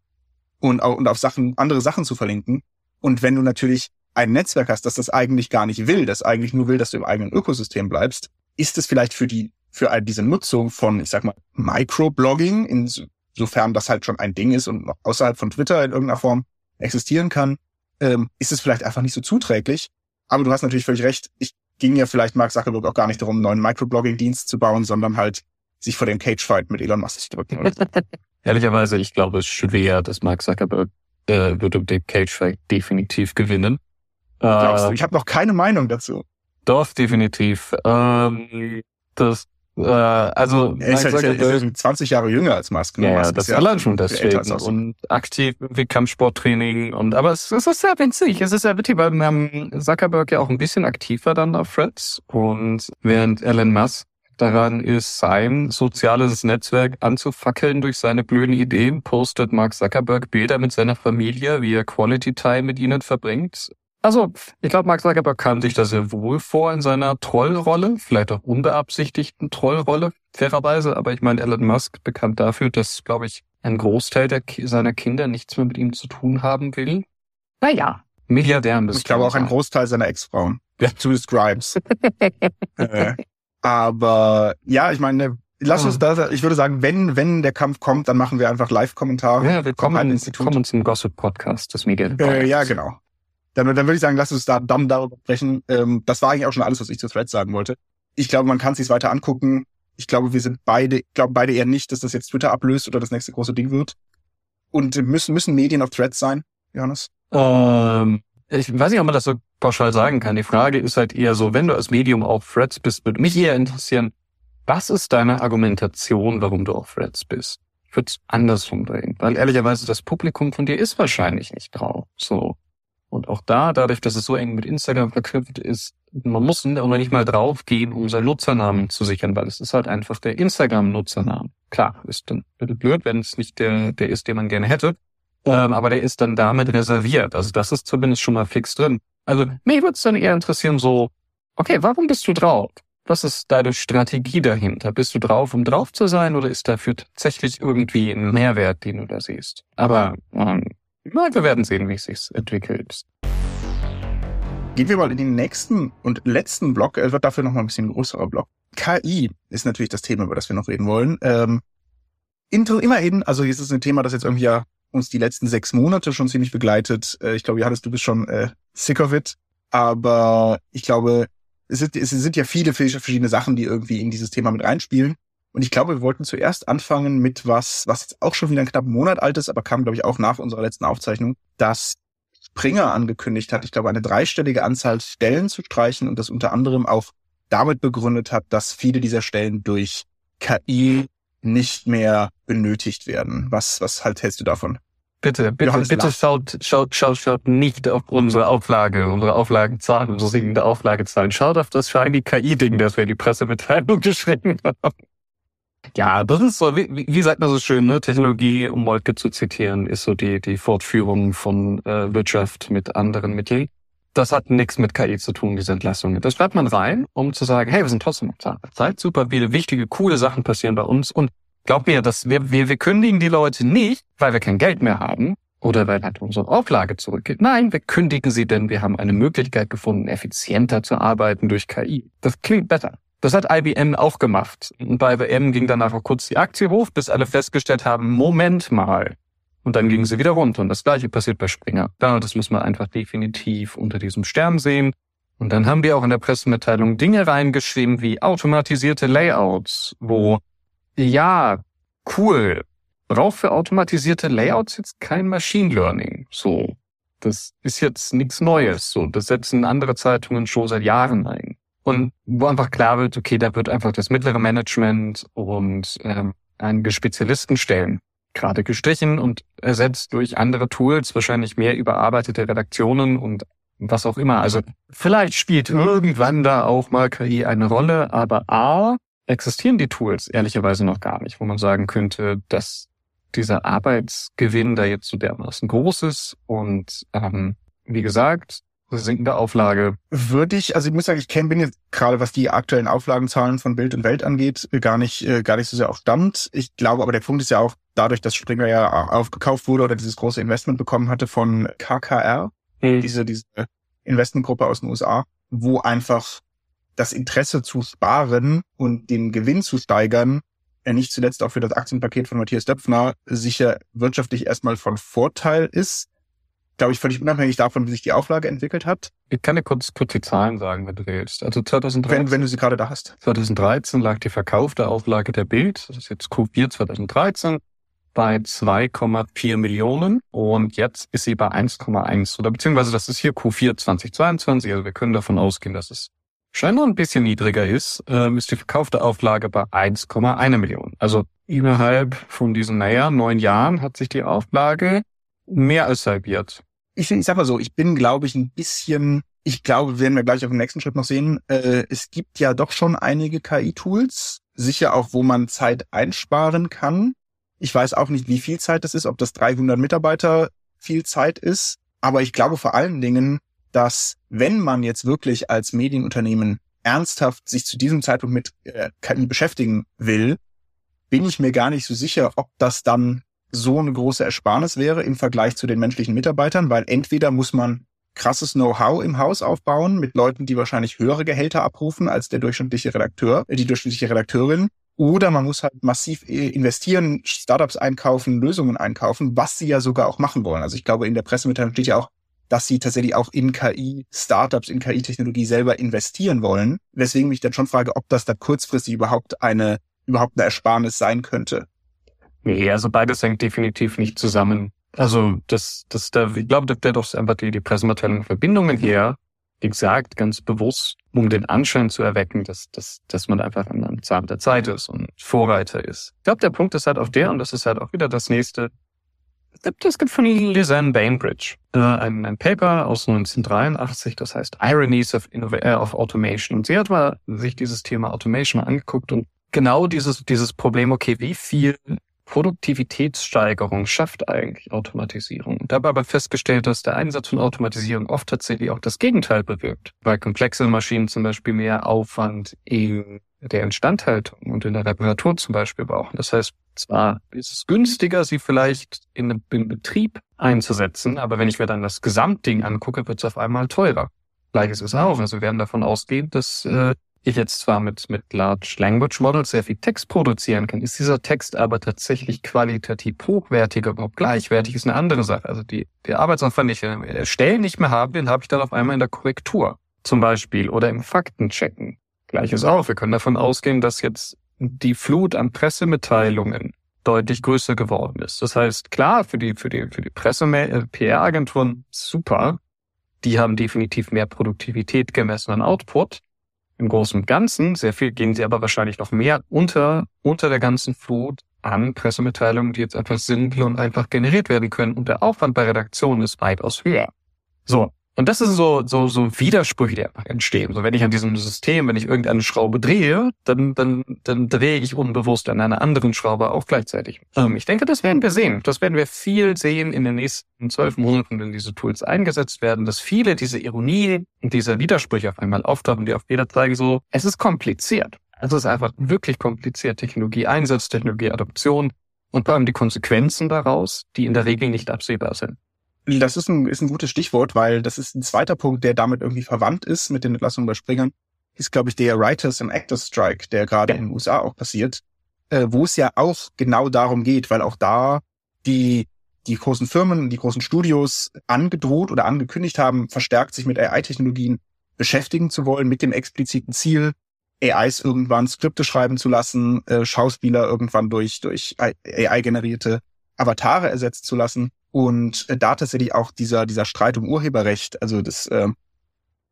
und, und auf Sachen, andere Sachen zu verlinken. Und wenn du natürlich ein Netzwerk hast, das das eigentlich gar nicht will, das eigentlich nur will, dass du im eigenen Ökosystem bleibst, ist es vielleicht für die, für diese Nutzung von, ich sag mal, Microblogging, insofern das halt schon ein Ding ist und noch außerhalb von Twitter in irgendeiner Form existieren kann, ähm, ist es vielleicht einfach nicht so zuträglich. Aber du hast natürlich völlig recht. Ich ging ja vielleicht Mark Zuckerberg auch gar nicht darum, einen neuen Microblogging-Dienst zu bauen, sondern halt sich vor dem Cagefight mit Elon Musk zu drücken. Oder? Ehrlicherweise, ich glaube, es schwer, dass Mark Zuckerberg äh, wird um den Cagefight definitiv gewinnen. Glaubst du? Äh, Ich habe noch keine Meinung dazu. doch, definitiv. Ähm, das, äh, also Er ist, halt, er ist 20 Jahre jünger als Musk. ne? Ja, Musk das ist allein schon deswegen. Und aktiv irgendwie Kampfsporttraining und aber es, es ist sehr witzig. Es ist sehr witzig, weil ähm, Zuckerberg ja auch ein bisschen aktiver dann auf Threads und während Elon Musk daran ist, sein soziales Netzwerk anzufackeln durch seine blöden Ideen, postet Mark Zuckerberg Bilder mit seiner Familie, wie er Quality Time mit ihnen verbringt. Also, ich glaube, Mark Zuckerberg kam sich da sehr wohl vor in seiner Trollrolle, vielleicht auch unbeabsichtigten Trollrolle, fairerweise. Aber ich meine, Elon Musk bekannt dafür, dass, glaube ich, ein Großteil der, seiner Kinder nichts mehr mit ihm zu tun haben will. Naja, Milliardär müsste Ich glaube auch ein. Großteil seiner Ex-Frauen. Ja, zumindest Grimes. äh, aber ja, ich meine, lass uns Ah. da, ich würde sagen, wenn, wenn der Kampf kommt, dann machen wir einfach Live-Kommentare. Ja, wir kommen, ein wir Institut. kommen zum Gossip-Podcast des Medien. Äh, ja, genau. Dann, dann würde ich sagen, lass uns da dann darüber sprechen. Ähm, das war eigentlich auch schon alles, was ich zu Threads sagen wollte. Ich glaube, man kann es sich weiter angucken. Ich glaube, wir sind beide, ich glaube beide eher nicht, dass das jetzt Twitter ablöst oder das nächste große Ding wird. Und müssen, müssen Medien auf Threads sein, Johannes? Ähm, ich weiß nicht, ob man das so pauschal sagen kann. Die Frage ist halt eher so, wenn du als Medium auf Threads bist, würde mich eher interessieren, was ist deine Argumentation, warum du auf Threads bist? Ich würde es andersrum drehen, weil ehrlicherweise das Publikum von dir ist wahrscheinlich nicht drauf. So. Und auch da, dadurch, dass es so eng mit Instagram verknüpft ist, man muss noch nicht mal draufgehen, um seinen Nutzernamen zu sichern, weil es ist halt einfach der Instagram-Nutzername. Klar, ist dann ein bisschen blöd, wenn es nicht der, der ist, den man gerne hätte. Ähm, aber der ist dann damit reserviert. Also das ist zumindest schon mal fix drin. Also mich würde es dann eher interessieren, so, okay, warum bist du drauf? Was ist deine Strategie dahinter? Bist du drauf, um drauf zu sein, oder ist dafür tatsächlich irgendwie ein Mehrwert, den du da siehst? Aber ähm, wir werden sehen, wie es sich entwickelt. Gehen wir mal in den nächsten und letzten Block. Es wird dafür noch mal ein bisschen größerer Block. KI ist natürlich das Thema, über das wir noch reden wollen. Ähm, immerhin, also es ist ein Thema, das jetzt irgendwie ja uns die letzten sechs Monate schon ziemlich begleitet. Äh, ich glaube, Johannes, du bist schon äh, sick of it. Aber ich glaube, es sind, es sind ja viele verschiedene Sachen, die irgendwie in dieses Thema mit reinspielen. Und ich glaube, wir wollten zuerst anfangen mit was, was jetzt auch schon wieder einen knappen Monat alt ist, aber kam, glaube ich, auch nach unserer letzten Aufzeichnung, dass Springer angekündigt hat, ich glaube, eine dreistellige Anzahl Stellen zu streichen und das unter anderem auch damit begründet hat, dass viele dieser Stellen durch KI nicht mehr benötigt werden. Was, was halt hältst du davon? Bitte, bitte, Johannes bitte lacht. schaut, schaut, schaut, schaut nicht auf unsere Auflage, unsere Auflagenzahlen, unsere sinkende Auflagezahlen. Schaut auf das shiny KI-Ding, das wir in die Pressemitteilung geschrieben haben. Ja, das ist so, wie, wie sagt man so schön, ne? Technologie, um Moltke zu zitieren, ist so die, die Fortführung von äh, Wirtschaft mit anderen Mitteln. Das hat nichts mit KI zu tun, diese Entlassungen. Das schreibt man rein, um zu sagen, hey, wir sind trotzdem auf Zeit, super viele wichtige, coole Sachen passieren bei uns und Glaub mir, dass wir, wir, wir kündigen die Leute nicht, weil wir kein Geld mehr haben oder weil halt unsere Auflage zurückgeht. Nein, wir kündigen sie, denn wir haben eine Möglichkeit gefunden, effizienter zu arbeiten durch KI. Das klingt besser. Das hat IBM auch gemacht. Und bei IBM ging danach auch kurz die Aktie hoch, bis alle festgestellt haben, Moment mal, Und dann gingen sie wieder runter. Und das gleiche passiert bei Springer. Da, das muss man einfach definitiv unter diesem Stern sehen. Und dann haben wir auch in der Pressemitteilung Dinge reingeschrieben wie automatisierte Layouts, wo, ja, cool, braucht für automatisierte Layouts jetzt kein Machine Learning. So, das ist jetzt nichts Neues. So, das setzen andere Zeitungen schon seit Jahren ein. Und wo einfach klar wird, okay, da wird einfach das mittlere Management und ähm, einige Spezialistenstellen gerade gestrichen und ersetzt durch andere Tools, wahrscheinlich mehr überarbeitete Redaktionen und was auch immer. Also vielleicht spielt irgendwann da auch mal KI eine Rolle, aber A, existieren die Tools ehrlicherweise noch gar nicht, wo man sagen könnte, dass dieser Arbeitsgewinn da jetzt so dermaßen groß ist und ähm, wie gesagt, sinkende Auflage. Würde ich, also ich muss sagen, ich kenne, bin jetzt gerade, was die aktuellen Auflagenzahlen von Bild und Welt angeht, gar nicht, äh, gar nicht so sehr auf Stand. Ich glaube, aber der Punkt ist ja auch, dadurch, dass Springer ja aufgekauft wurde oder dieses große Investment bekommen hatte von KKR, mhm. diese, diese Investmentgruppe aus den USA, wo einfach das Interesse zu sparen und den Gewinn zu steigern, ja nicht zuletzt auch für das Aktienpaket von Matthias Döpfner sicher wirtschaftlich erstmal von Vorteil ist glaube ich, völlig unabhängig davon, wie sich die Auflage entwickelt hat. Ich kann dir kurz, kurz die Zahlen sagen, wenn du willst. Also 2013, wenn, wenn du sie gerade da hast. 2013 lag die verkaufte Auflage der Bild, das ist jetzt Q4 2013, bei 2,4 Millionen und jetzt ist sie bei 1,1 oder beziehungsweise das ist hier Q4 2022, also wir können davon ausgehen, dass es scheinbar ein bisschen niedriger ist, ähm, ist die verkaufte Auflage bei 1,1 Millionen. Also innerhalb von diesen, naja, neun Jahren hat sich die Auflage mehr als halbiert ich, ich sag mal so, ich bin, glaube ich, ein bisschen, ich glaube, werden wir gleich auf dem nächsten Schritt noch sehen, äh, es gibt ja doch schon einige KI-Tools, sicher auch, wo man Zeit einsparen kann. Ich weiß auch nicht, wie viel Zeit das ist, ob das 300 Mitarbeiter viel Zeit ist, aber ich glaube vor allen Dingen, dass wenn man jetzt wirklich als Medienunternehmen ernsthaft sich zu diesem Zeitpunkt mit äh, beschäftigen will, bin ich mir gar nicht so sicher, ob das dann so eine große Ersparnis wäre im Vergleich zu den menschlichen Mitarbeitern, weil entweder muss man krasses Know-how im Haus aufbauen mit Leuten, die wahrscheinlich höhere Gehälter abrufen als der durchschnittliche Redakteur, äh, die durchschnittliche Redakteurin. Oder man muss halt massiv äh, investieren, Startups einkaufen, Lösungen einkaufen, was sie ja sogar auch machen wollen. Also ich glaube, in der Pressemitteilung steht ja auch, dass sie tatsächlich auch in KI, Startups, in KI-Technologie selber investieren wollen. Weswegen mich dann schon frage, ob das da kurzfristig überhaupt eine, überhaupt eine Ersparnis sein könnte. Nee, also beides hängt definitiv nicht zusammen. Also das, das, da, ich glaube, da wird doch einfach die, die Pressemitteilung Verbindungen her, wie gesagt, ganz bewusst, um den Anschein zu erwecken, dass, dass, dass man einfach am Zahn der Zeit ist und Vorreiter ist. Ich glaube, der Punkt ist halt auch der, und das ist halt auch wieder das nächste, das gibt von Lisanne Bainbridge äh, ein, ein Paper aus 1983, das heißt Ironies of, Innov äh, of Automation. Und sie hat mal sich dieses Thema Automation angeguckt und genau dieses, dieses Problem, okay, wie viel Produktivitätssteigerung schafft eigentlich Automatisierung. Dabei aber festgestellt, dass der Einsatz von Automatisierung oft tatsächlich auch das Gegenteil bewirkt, weil komplexe Maschinen zum Beispiel mehr Aufwand in der Instandhaltung und in der Reparatur zum Beispiel brauchen. Das heißt, zwar ist es günstiger, sie vielleicht in einem Betrieb einzusetzen, aber wenn ich mir dann das Gesamtding angucke, wird es auf einmal teurer. Gleiches ist auch. Also wir werden davon ausgehen, dass äh, ich jetzt zwar mit, mit Large Language Models sehr viel Text produzieren kann, ist dieser Text aber tatsächlich qualitativ hochwertiger, überhaupt gleichwertig, ist eine andere Sache. Also die, der Arbeitsaufwand, den ich erstellen nicht mehr habe, den habe ich dann auf einmal in der Korrektur zum Beispiel oder im Faktenchecken. Gleiches auch. Wir können davon ausgehen, dass jetzt die Flut an Pressemitteilungen deutlich größer geworden ist. Das heißt, klar, für die, für die, für die Presse-PR-Agenturen äh, super. Die haben definitiv mehr Produktivität gemessen an Output im Großen und Ganzen, sehr viel gehen sie aber wahrscheinlich noch mehr unter, unter der ganzen Flut an Pressemitteilungen, die jetzt einfach simpel und einfach generiert werden können. Und der Aufwand bei Redaktionen ist weitaus höher. So. Und das ist so, so, so Widersprüche, die einfach entstehen. So, wenn ich an diesem System, wenn ich irgendeine Schraube drehe, dann, dann, dann drehe ich unbewusst an einer anderen Schraube auch gleichzeitig. Ähm, ich denke, das werden wir sehen. Das werden wir viel sehen in den nächsten zwölf Monaten, wenn diese Tools eingesetzt werden, dass viele diese Ironie und diese Widersprüche auf einmal auftauchen, die auf jeder zeigen so, es ist kompliziert. Es ist einfach wirklich kompliziert. Technologie Einsatz, Technologie Adoption und vor allem die Konsequenzen daraus, die in der Regel nicht absehbar sind. Das ist ein, ist ein gutes Stichwort, weil das ist ein zweiter Punkt, der damit irgendwie verwandt ist mit den Entlassungen bei Springern, ist, glaube ich, der Writers and Actors Strike, der gerade ja. in den USA auch passiert, äh, wo es ja auch genau darum geht, weil auch da die die großen Firmen, die großen Studios angedroht oder angekündigt haben, verstärkt sich mit AI-Technologien beschäftigen zu wollen, mit dem expliziten Ziel, AIs irgendwann Skripte schreiben zu lassen, äh, Schauspieler irgendwann durch, durch AI-generierte Avatare ersetzt zu lassen. Und äh, da tatsächlich auch dieser, dieser Streit um Urheberrecht, also das, äh,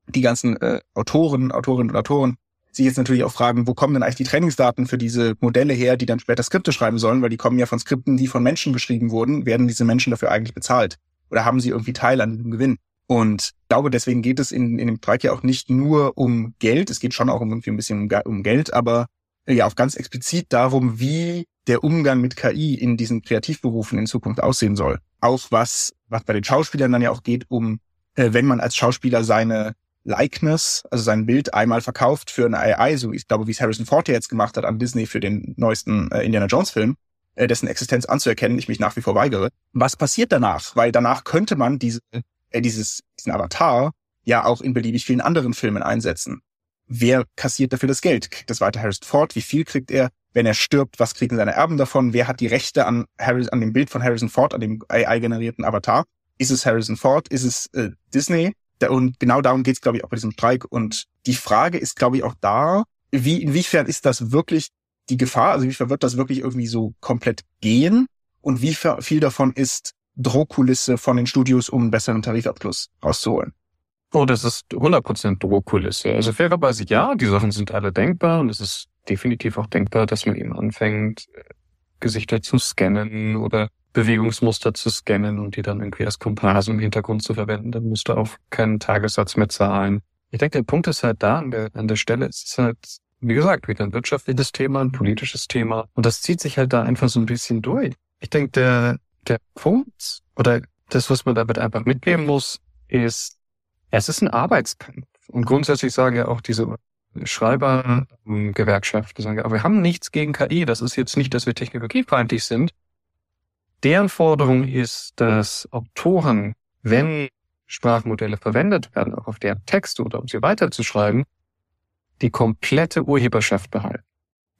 die ganzen äh, Autoren, Autorinnen und Autoren sich jetzt natürlich auch fragen, wo kommen denn eigentlich die Trainingsdaten für diese Modelle her, die dann später Skripte schreiben sollen, weil die kommen ja von Skripten, die von Menschen geschrieben wurden. Werden diese Menschen dafür eigentlich bezahlt? Oder haben sie irgendwie Teil an dem Gewinn? Und ich glaube, deswegen geht es in, in dem Streik ja auch nicht nur um Geld. Es geht schon auch irgendwie ein bisschen um, um Geld, aber äh, ja auch ganz explizit darum, wie der Umgang mit KI in diesen Kreativberufen in Zukunft aussehen soll. Auch was, was bei den Schauspielern dann ja auch geht, um, äh, wenn man als Schauspieler seine Likeness, also sein Bild einmal verkauft für eine AI, so ich glaube, wie es Harrison Ford jetzt gemacht hat an Disney für den neuesten äh, Indiana Jones Film, äh, dessen Existenz anzuerkennen, ich mich nach wie vor weigere. Was passiert danach? Weil danach könnte man diese, äh, dieses, diesen Avatar ja auch in beliebig vielen anderen Filmen einsetzen. Wer kassiert dafür das Geld? Kriegt das weiter Harrison Ford? Wie viel kriegt er? Wenn er stirbt, was kriegen seine Erben davon? Wer hat die Rechte an, Harris, an dem Bild von Harrison Ford, an dem AI-generierten Avatar? Ist es Harrison Ford? Ist es äh, Disney? Und genau darum geht es, glaube ich, auch bei diesem Streik. Und die Frage ist, glaube ich, auch da, wie, inwiefern ist das wirklich die Gefahr? Also inwiefern wird das wirklich irgendwie so komplett gehen? Und wie viel davon ist Drohkulisse von den Studios, um einen besseren Tarifabschluss rauszuholen? Oh, das ist 100% Drohkulisse. Also fairerweise ja, die Sachen sind alle denkbar und es ist definitiv auch denkbar, dass man eben anfängt, Gesichter zu scannen oder Bewegungsmuster zu scannen und die dann irgendwie als Komparsen im Hintergrund zu verwenden, dann musst du auch keinen Tagessatz mehr zahlen. Ich denke, der Punkt ist halt da an der, an der Stelle, es ist halt, wie gesagt, wieder ein wirtschaftliches Thema, ein politisches Thema und das zieht sich halt da einfach so ein bisschen durch. Ich denke, der, der Punkt oder das, was man damit einfach mitnehmen muss, ist, es ist ein Arbeitskampf. Und grundsätzlich sagen ja auch diese Schreibergewerkschaften, sagen, aber wir haben nichts gegen KI. Das ist jetzt nicht, dass wir technologiefeindlich sind. Deren Forderung ist, dass Autoren, wenn Sprachmodelle verwendet werden, auch auf deren Texte oder um sie weiterzuschreiben, die komplette Urheberschaft behalten.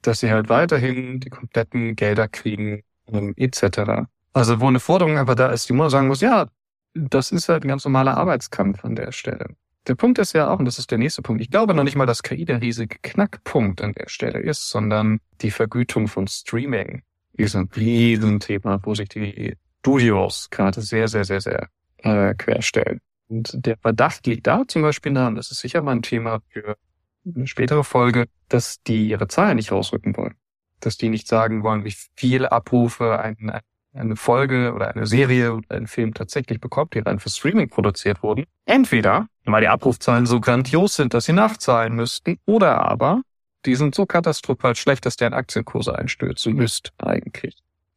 Dass sie halt weiterhin die kompletten Gelder kriegen, ähm, etc. Also wo eine Forderung einfach da ist, die man sagen muss, ja, das ist halt ein ganz normaler Arbeitskampf an der Stelle. Der Punkt ist ja auch, und das ist der nächste Punkt, ich glaube noch nicht mal, dass KI der riesige Knackpunkt an der Stelle ist, sondern die Vergütung von Streaming ist ein Riesenthema, wo sich die Studios gerade sehr, sehr, sehr, sehr äh, querstellen. Und der Verdacht liegt da zum Beispiel daran, das ist sicher mal ein Thema für eine spätere Folge, dass die ihre Zahlen nicht rausrücken wollen. Dass die nicht sagen wollen, wie viele Abrufe ein, eine Folge oder eine Serie oder ein Film tatsächlich bekommt, die rein für Streaming produziert wurden. Entweder, weil die Abrufzahlen so grandios sind, dass sie nachzahlen müssten, oder aber, die sind so katastrophal schlecht, dass deren Aktienkurse einstürzen müsst eigentlich.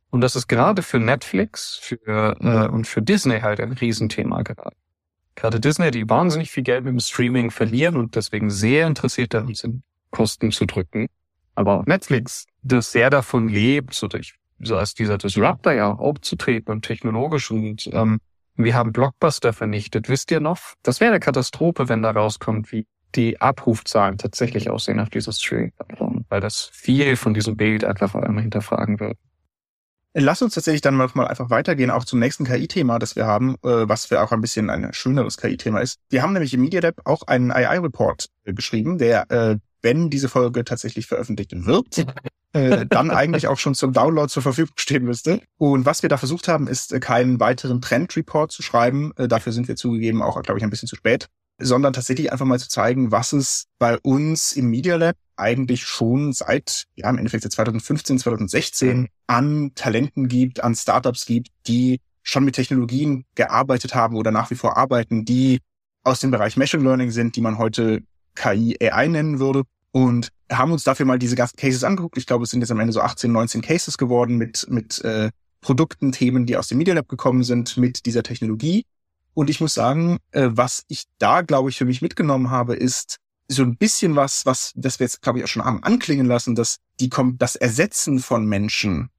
Und das ist gerade für Netflix für, äh, und für Disney halt ein Riesenthema gerade. Gerade Disney, die wahnsinnig viel Geld mit dem Streaming verlieren und deswegen sehr interessiert daran sind, Kosten zu drücken. Aber auch Netflix, das sehr davon lebt, so, durch, so als dieser Disruptor ja auch aufzutreten und technologisch und ähm, wir haben Blockbuster vernichtet. Wisst ihr noch? Das wäre eine Katastrophe, wenn da rauskommt, wie die Abrufzahlen tatsächlich aussehen auf dieser Streaming-Plattform, weil das viel von diesem Bild einfach vor allem hinterfragen wird. Lass uns tatsächlich dann mal einfach weitergehen, auch zum nächsten KI-Thema, das wir haben, äh, was für auch ein bisschen ein schöneres KI-Thema ist. Wir haben nämlich im Media Lab auch einen AI-Report äh, geschrieben, der, äh, wenn diese Folge tatsächlich veröffentlicht wird, dann eigentlich auch schon zum Download zur Verfügung stehen müsste. Und was wir da versucht haben, ist keinen weiteren Trend-Report zu schreiben. dafür sind wir zugegeben auch, glaube ich, ein bisschen zu spät sondern tatsächlich einfach mal zu zeigen, was es bei uns im Media Lab eigentlich schon seit, ja, im Endeffekt seit 2015, 2016 an Talenten gibt, an Startups gibt, die schon mit Technologien gearbeitet haben oder nach wie vor arbeiten, die aus dem Bereich Machine Learning sind, die man heute KI AI nennen würde und haben uns dafür mal diese ganzen Cases angeguckt. Ich glaube, es sind jetzt am Ende so 18, 19 Cases geworden mit, mit äh, Produkten, Themen, die aus dem Media Lab gekommen sind mit dieser Technologie. Und ich muss sagen, äh, was ich da, glaube ich, für mich mitgenommen habe, ist so ein bisschen was, was, das wir jetzt, glaube ich, auch schon haben anklingen lassen, dass die, das Ersetzen von Menschen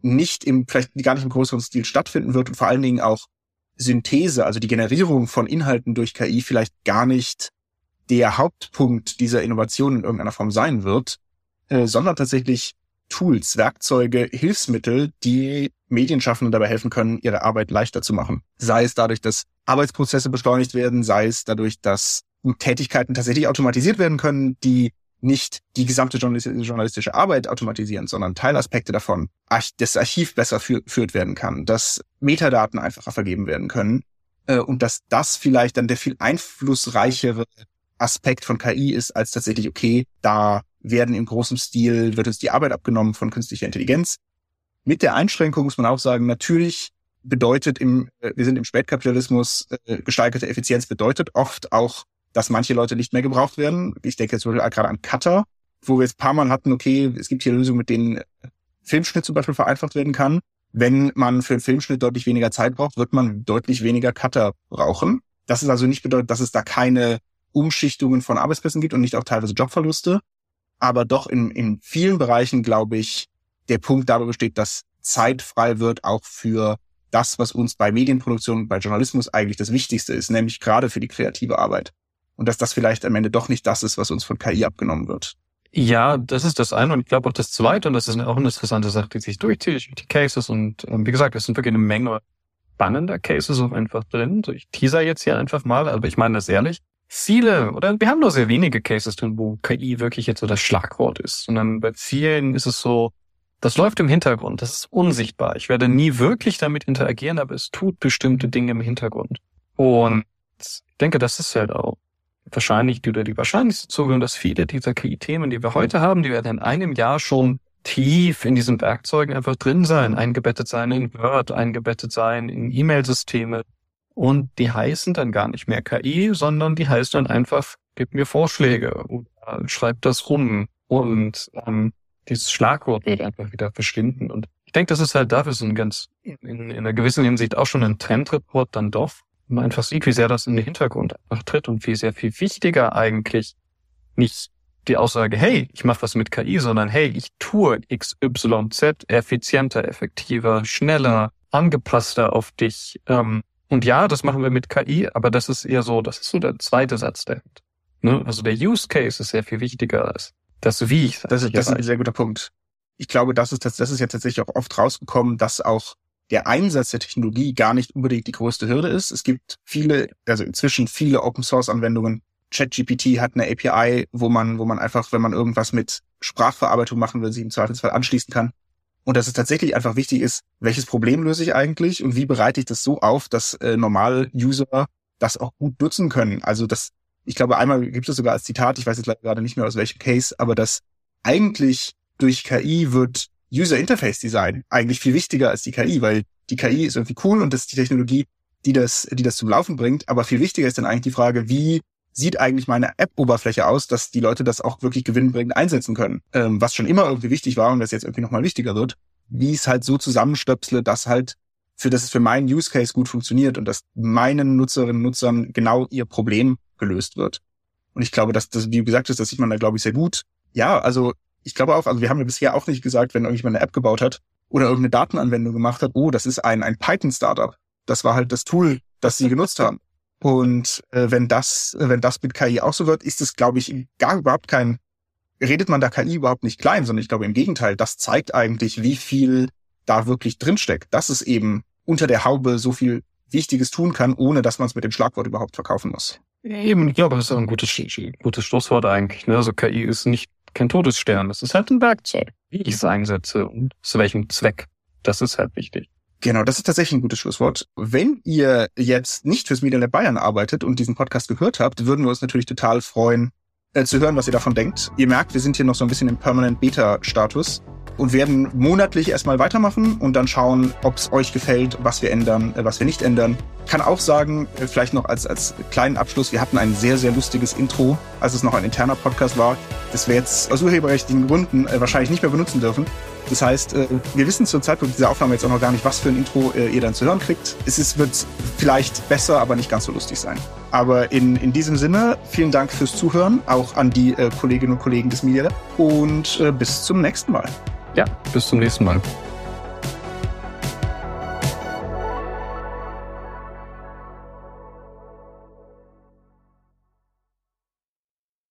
nicht im, vielleicht gar nicht im größeren Stil stattfinden wird und vor allen Dingen auch Synthese, also die Generierung von Inhalten durch KI vielleicht gar nicht der Hauptpunkt dieser Innovation in irgendeiner Form sein wird, äh, sondern tatsächlich Tools, Werkzeuge, Hilfsmittel, die Medienschaffenden dabei helfen können, ihre Arbeit leichter zu machen. Sei es dadurch, dass Arbeitsprozesse beschleunigt werden, sei es dadurch, dass Tätigkeiten tatsächlich automatisiert werden können, die nicht die gesamte journalistische Arbeit automatisieren, sondern Teilaspekte davon, das Archiv besser führt werden kann, dass Metadaten einfacher vergeben werden können äh, und dass das vielleicht dann der viel einflussreichere Aspekt von KI ist, als tatsächlich, okay, da werden im großen Stil, wird uns die Arbeit abgenommen von künstlicher Intelligenz. Mit der Einschränkung muss man auch sagen, natürlich bedeutet im, äh, wir sind im Spätkapitalismus, äh, gesteigerte Effizienz bedeutet oft auch dass manche Leute nicht mehr gebraucht werden. Ich denke jetzt gerade an Cutter, wo wir jetzt paar Mal hatten, okay, es gibt hier Lösungen, mit denen äh, Filmschnitt zum Beispiel vereinfacht werden kann. Wenn man für einen Filmschnitt deutlich weniger Zeit braucht, wird man deutlich weniger Cutter brauchen. Das ist also nicht bedeutet, dass es da keine Umschichtungen von Arbeitsplätzen gibt und nicht auch teilweise Jobverluste. Aber doch in, in vielen Bereichen, glaube ich, der Punkt dabei besteht, dass Zeit frei wird auch für das, was uns bei Medienproduktion, bei Journalismus eigentlich das Wichtigste ist, nämlich gerade für die kreative Arbeit und dass das vielleicht am Ende doch nicht das ist, was uns von KI abgenommen wird. Ja, das ist das eine und ich glaube auch das zweite und das ist auch eine interessante Sache, die sich durchzieht, die Cases und ähm, wie gesagt, es sind wirklich eine Menge spannender Cases auch einfach drin. So, ich teaser jetzt hier einfach mal, aber ich meine das ehrlich. Viele, oder wir haben nur sehr wenige Cases drin, wo KI wirklich jetzt so das Schlagwort ist, sondern bei vielen ist es so, das läuft im Hintergrund, das ist unsichtbar. Ich werde nie wirklich damit interagieren, aber es tut bestimmte Dinge im Hintergrund. Und ich denke, das ist halt auch wahrscheinlich oder die wahrscheinlichste Zugehörigkeit, dass viele dieser KI-Themen, die wir heute haben, die werden in einem Jahr schon tief in diesen Werkzeugen einfach drin sein, eingebettet sein in Word, eingebettet sein in E-Mail-Systeme. Und die heißen dann gar nicht mehr KI, sondern die heißen dann einfach, gib mir Vorschläge oder schreib das rum. Und ähm, dieses Schlagwort wird einfach wieder verschwinden. Und ich denke, das ist halt dafür so ein ganz, in, in einer gewissen Hinsicht auch schon ein Trendreport dann doch, man einfach sieht, wie sehr das in den Hintergrund einfach tritt und wie sehr viel wichtiger eigentlich nicht die Aussage, hey, ich mache was mit KI, sondern hey, ich tue XYZ effizienter, effektiver, schneller, angepasster auf dich. Ähm, und ja, das machen wir mit KI, aber das ist eher so, das ist so der zweite Satz der ne? Also der Use Case ist sehr viel wichtiger als das Wie. Ich das ist, das ist ein sehr guter Punkt. Ich glaube, das ist, das, das ist ja tatsächlich auch oft rausgekommen, dass auch der Einsatz der Technologie gar nicht unbedingt die größte Hürde ist. Es gibt viele, also inzwischen viele Open Source Anwendungen. ChatGPT hat eine API, wo man, wo man einfach, wenn man irgendwas mit Sprachverarbeitung machen will, sich im Zweifelsfall anschließen kann. Und dass es tatsächlich einfach wichtig ist, welches Problem löse ich eigentlich und wie bereite ich das so auf, dass äh, normale User das auch gut nutzen können. Also das, ich glaube, einmal gibt es sogar als Zitat, ich weiß jetzt gerade nicht mehr aus welchem Case, aber dass eigentlich durch KI wird User Interface Design eigentlich viel wichtiger als die KI, weil die KI ist irgendwie cool und das ist die Technologie, die das, die das zum Laufen bringt. Aber viel wichtiger ist dann eigentlich die Frage, wie sieht eigentlich meine App-Oberfläche aus, dass die Leute das auch wirklich gewinnbringend einsetzen können. Ähm, was schon immer irgendwie wichtig war und das jetzt irgendwie nochmal wichtiger wird, wie es halt so zusammenstöpsle, dass halt für das es für meinen Use Case gut funktioniert und dass meinen Nutzerinnen und Nutzern genau ihr Problem gelöst wird. Und ich glaube, dass das, wie du gesagt hast, das sieht man da, glaube ich, sehr gut. Ja, also ich glaube auch, also wir haben ja bisher auch nicht gesagt, wenn irgendjemand eine App gebaut hat oder irgendeine Datenanwendung gemacht hat, oh, das ist ein, ein Python-Startup. Das war halt das Tool, das sie genutzt haben. Und äh, wenn das, wenn das mit KI auch so wird, ist es, glaube ich, gar überhaupt kein, redet man da KI überhaupt nicht klein, sondern ich glaube im Gegenteil, das zeigt eigentlich, wie viel da wirklich drinsteckt, dass es eben unter der Haube so viel Wichtiges tun kann, ohne dass man es mit dem Schlagwort überhaupt verkaufen muss. Eben, ich glaube, das ist auch ein gutes, gutes Schlusswort eigentlich. Ne? Also KI ist nicht kein Todesstern. Das ist halt ein Werkzeug, wie ich es einsetze und zu welchem Zweck. Das ist halt wichtig. Genau, das ist tatsächlich ein gutes Schlusswort. Wenn ihr jetzt nicht fürs Media Lab Bayern arbeitet und diesen Podcast gehört habt, würden wir uns natürlich total freuen, äh, zu hören, was ihr davon denkt. Ihr merkt, wir sind hier noch so ein bisschen im Permanent Beta-Status und werden monatlich erstmal weitermachen und dann schauen, ob es euch gefällt, was wir ändern, äh, was wir nicht ändern. Kann auch sagen, äh, vielleicht noch als, als kleinen Abschluss, wir hatten ein sehr, sehr lustiges Intro, als es noch ein interner Podcast war, das wir jetzt aus urheberrechtlichen Gründen äh, wahrscheinlich nicht mehr benutzen dürfen. Das heißt, äh, wir wissen zum Zeitpunkt dieser Aufnahme jetzt auch noch gar nicht, was für ein Intro äh, ihr dann zu hören kriegt. Es ist, wird vielleicht besser, aber nicht ganz so lustig sein. Aber in, in diesem Sinne, vielen Dank fürs Zuhören, auch an die äh, Kolleginnen und Kollegen des Media und bis zum nächsten Mal. Ja, bis zum nächsten Mal.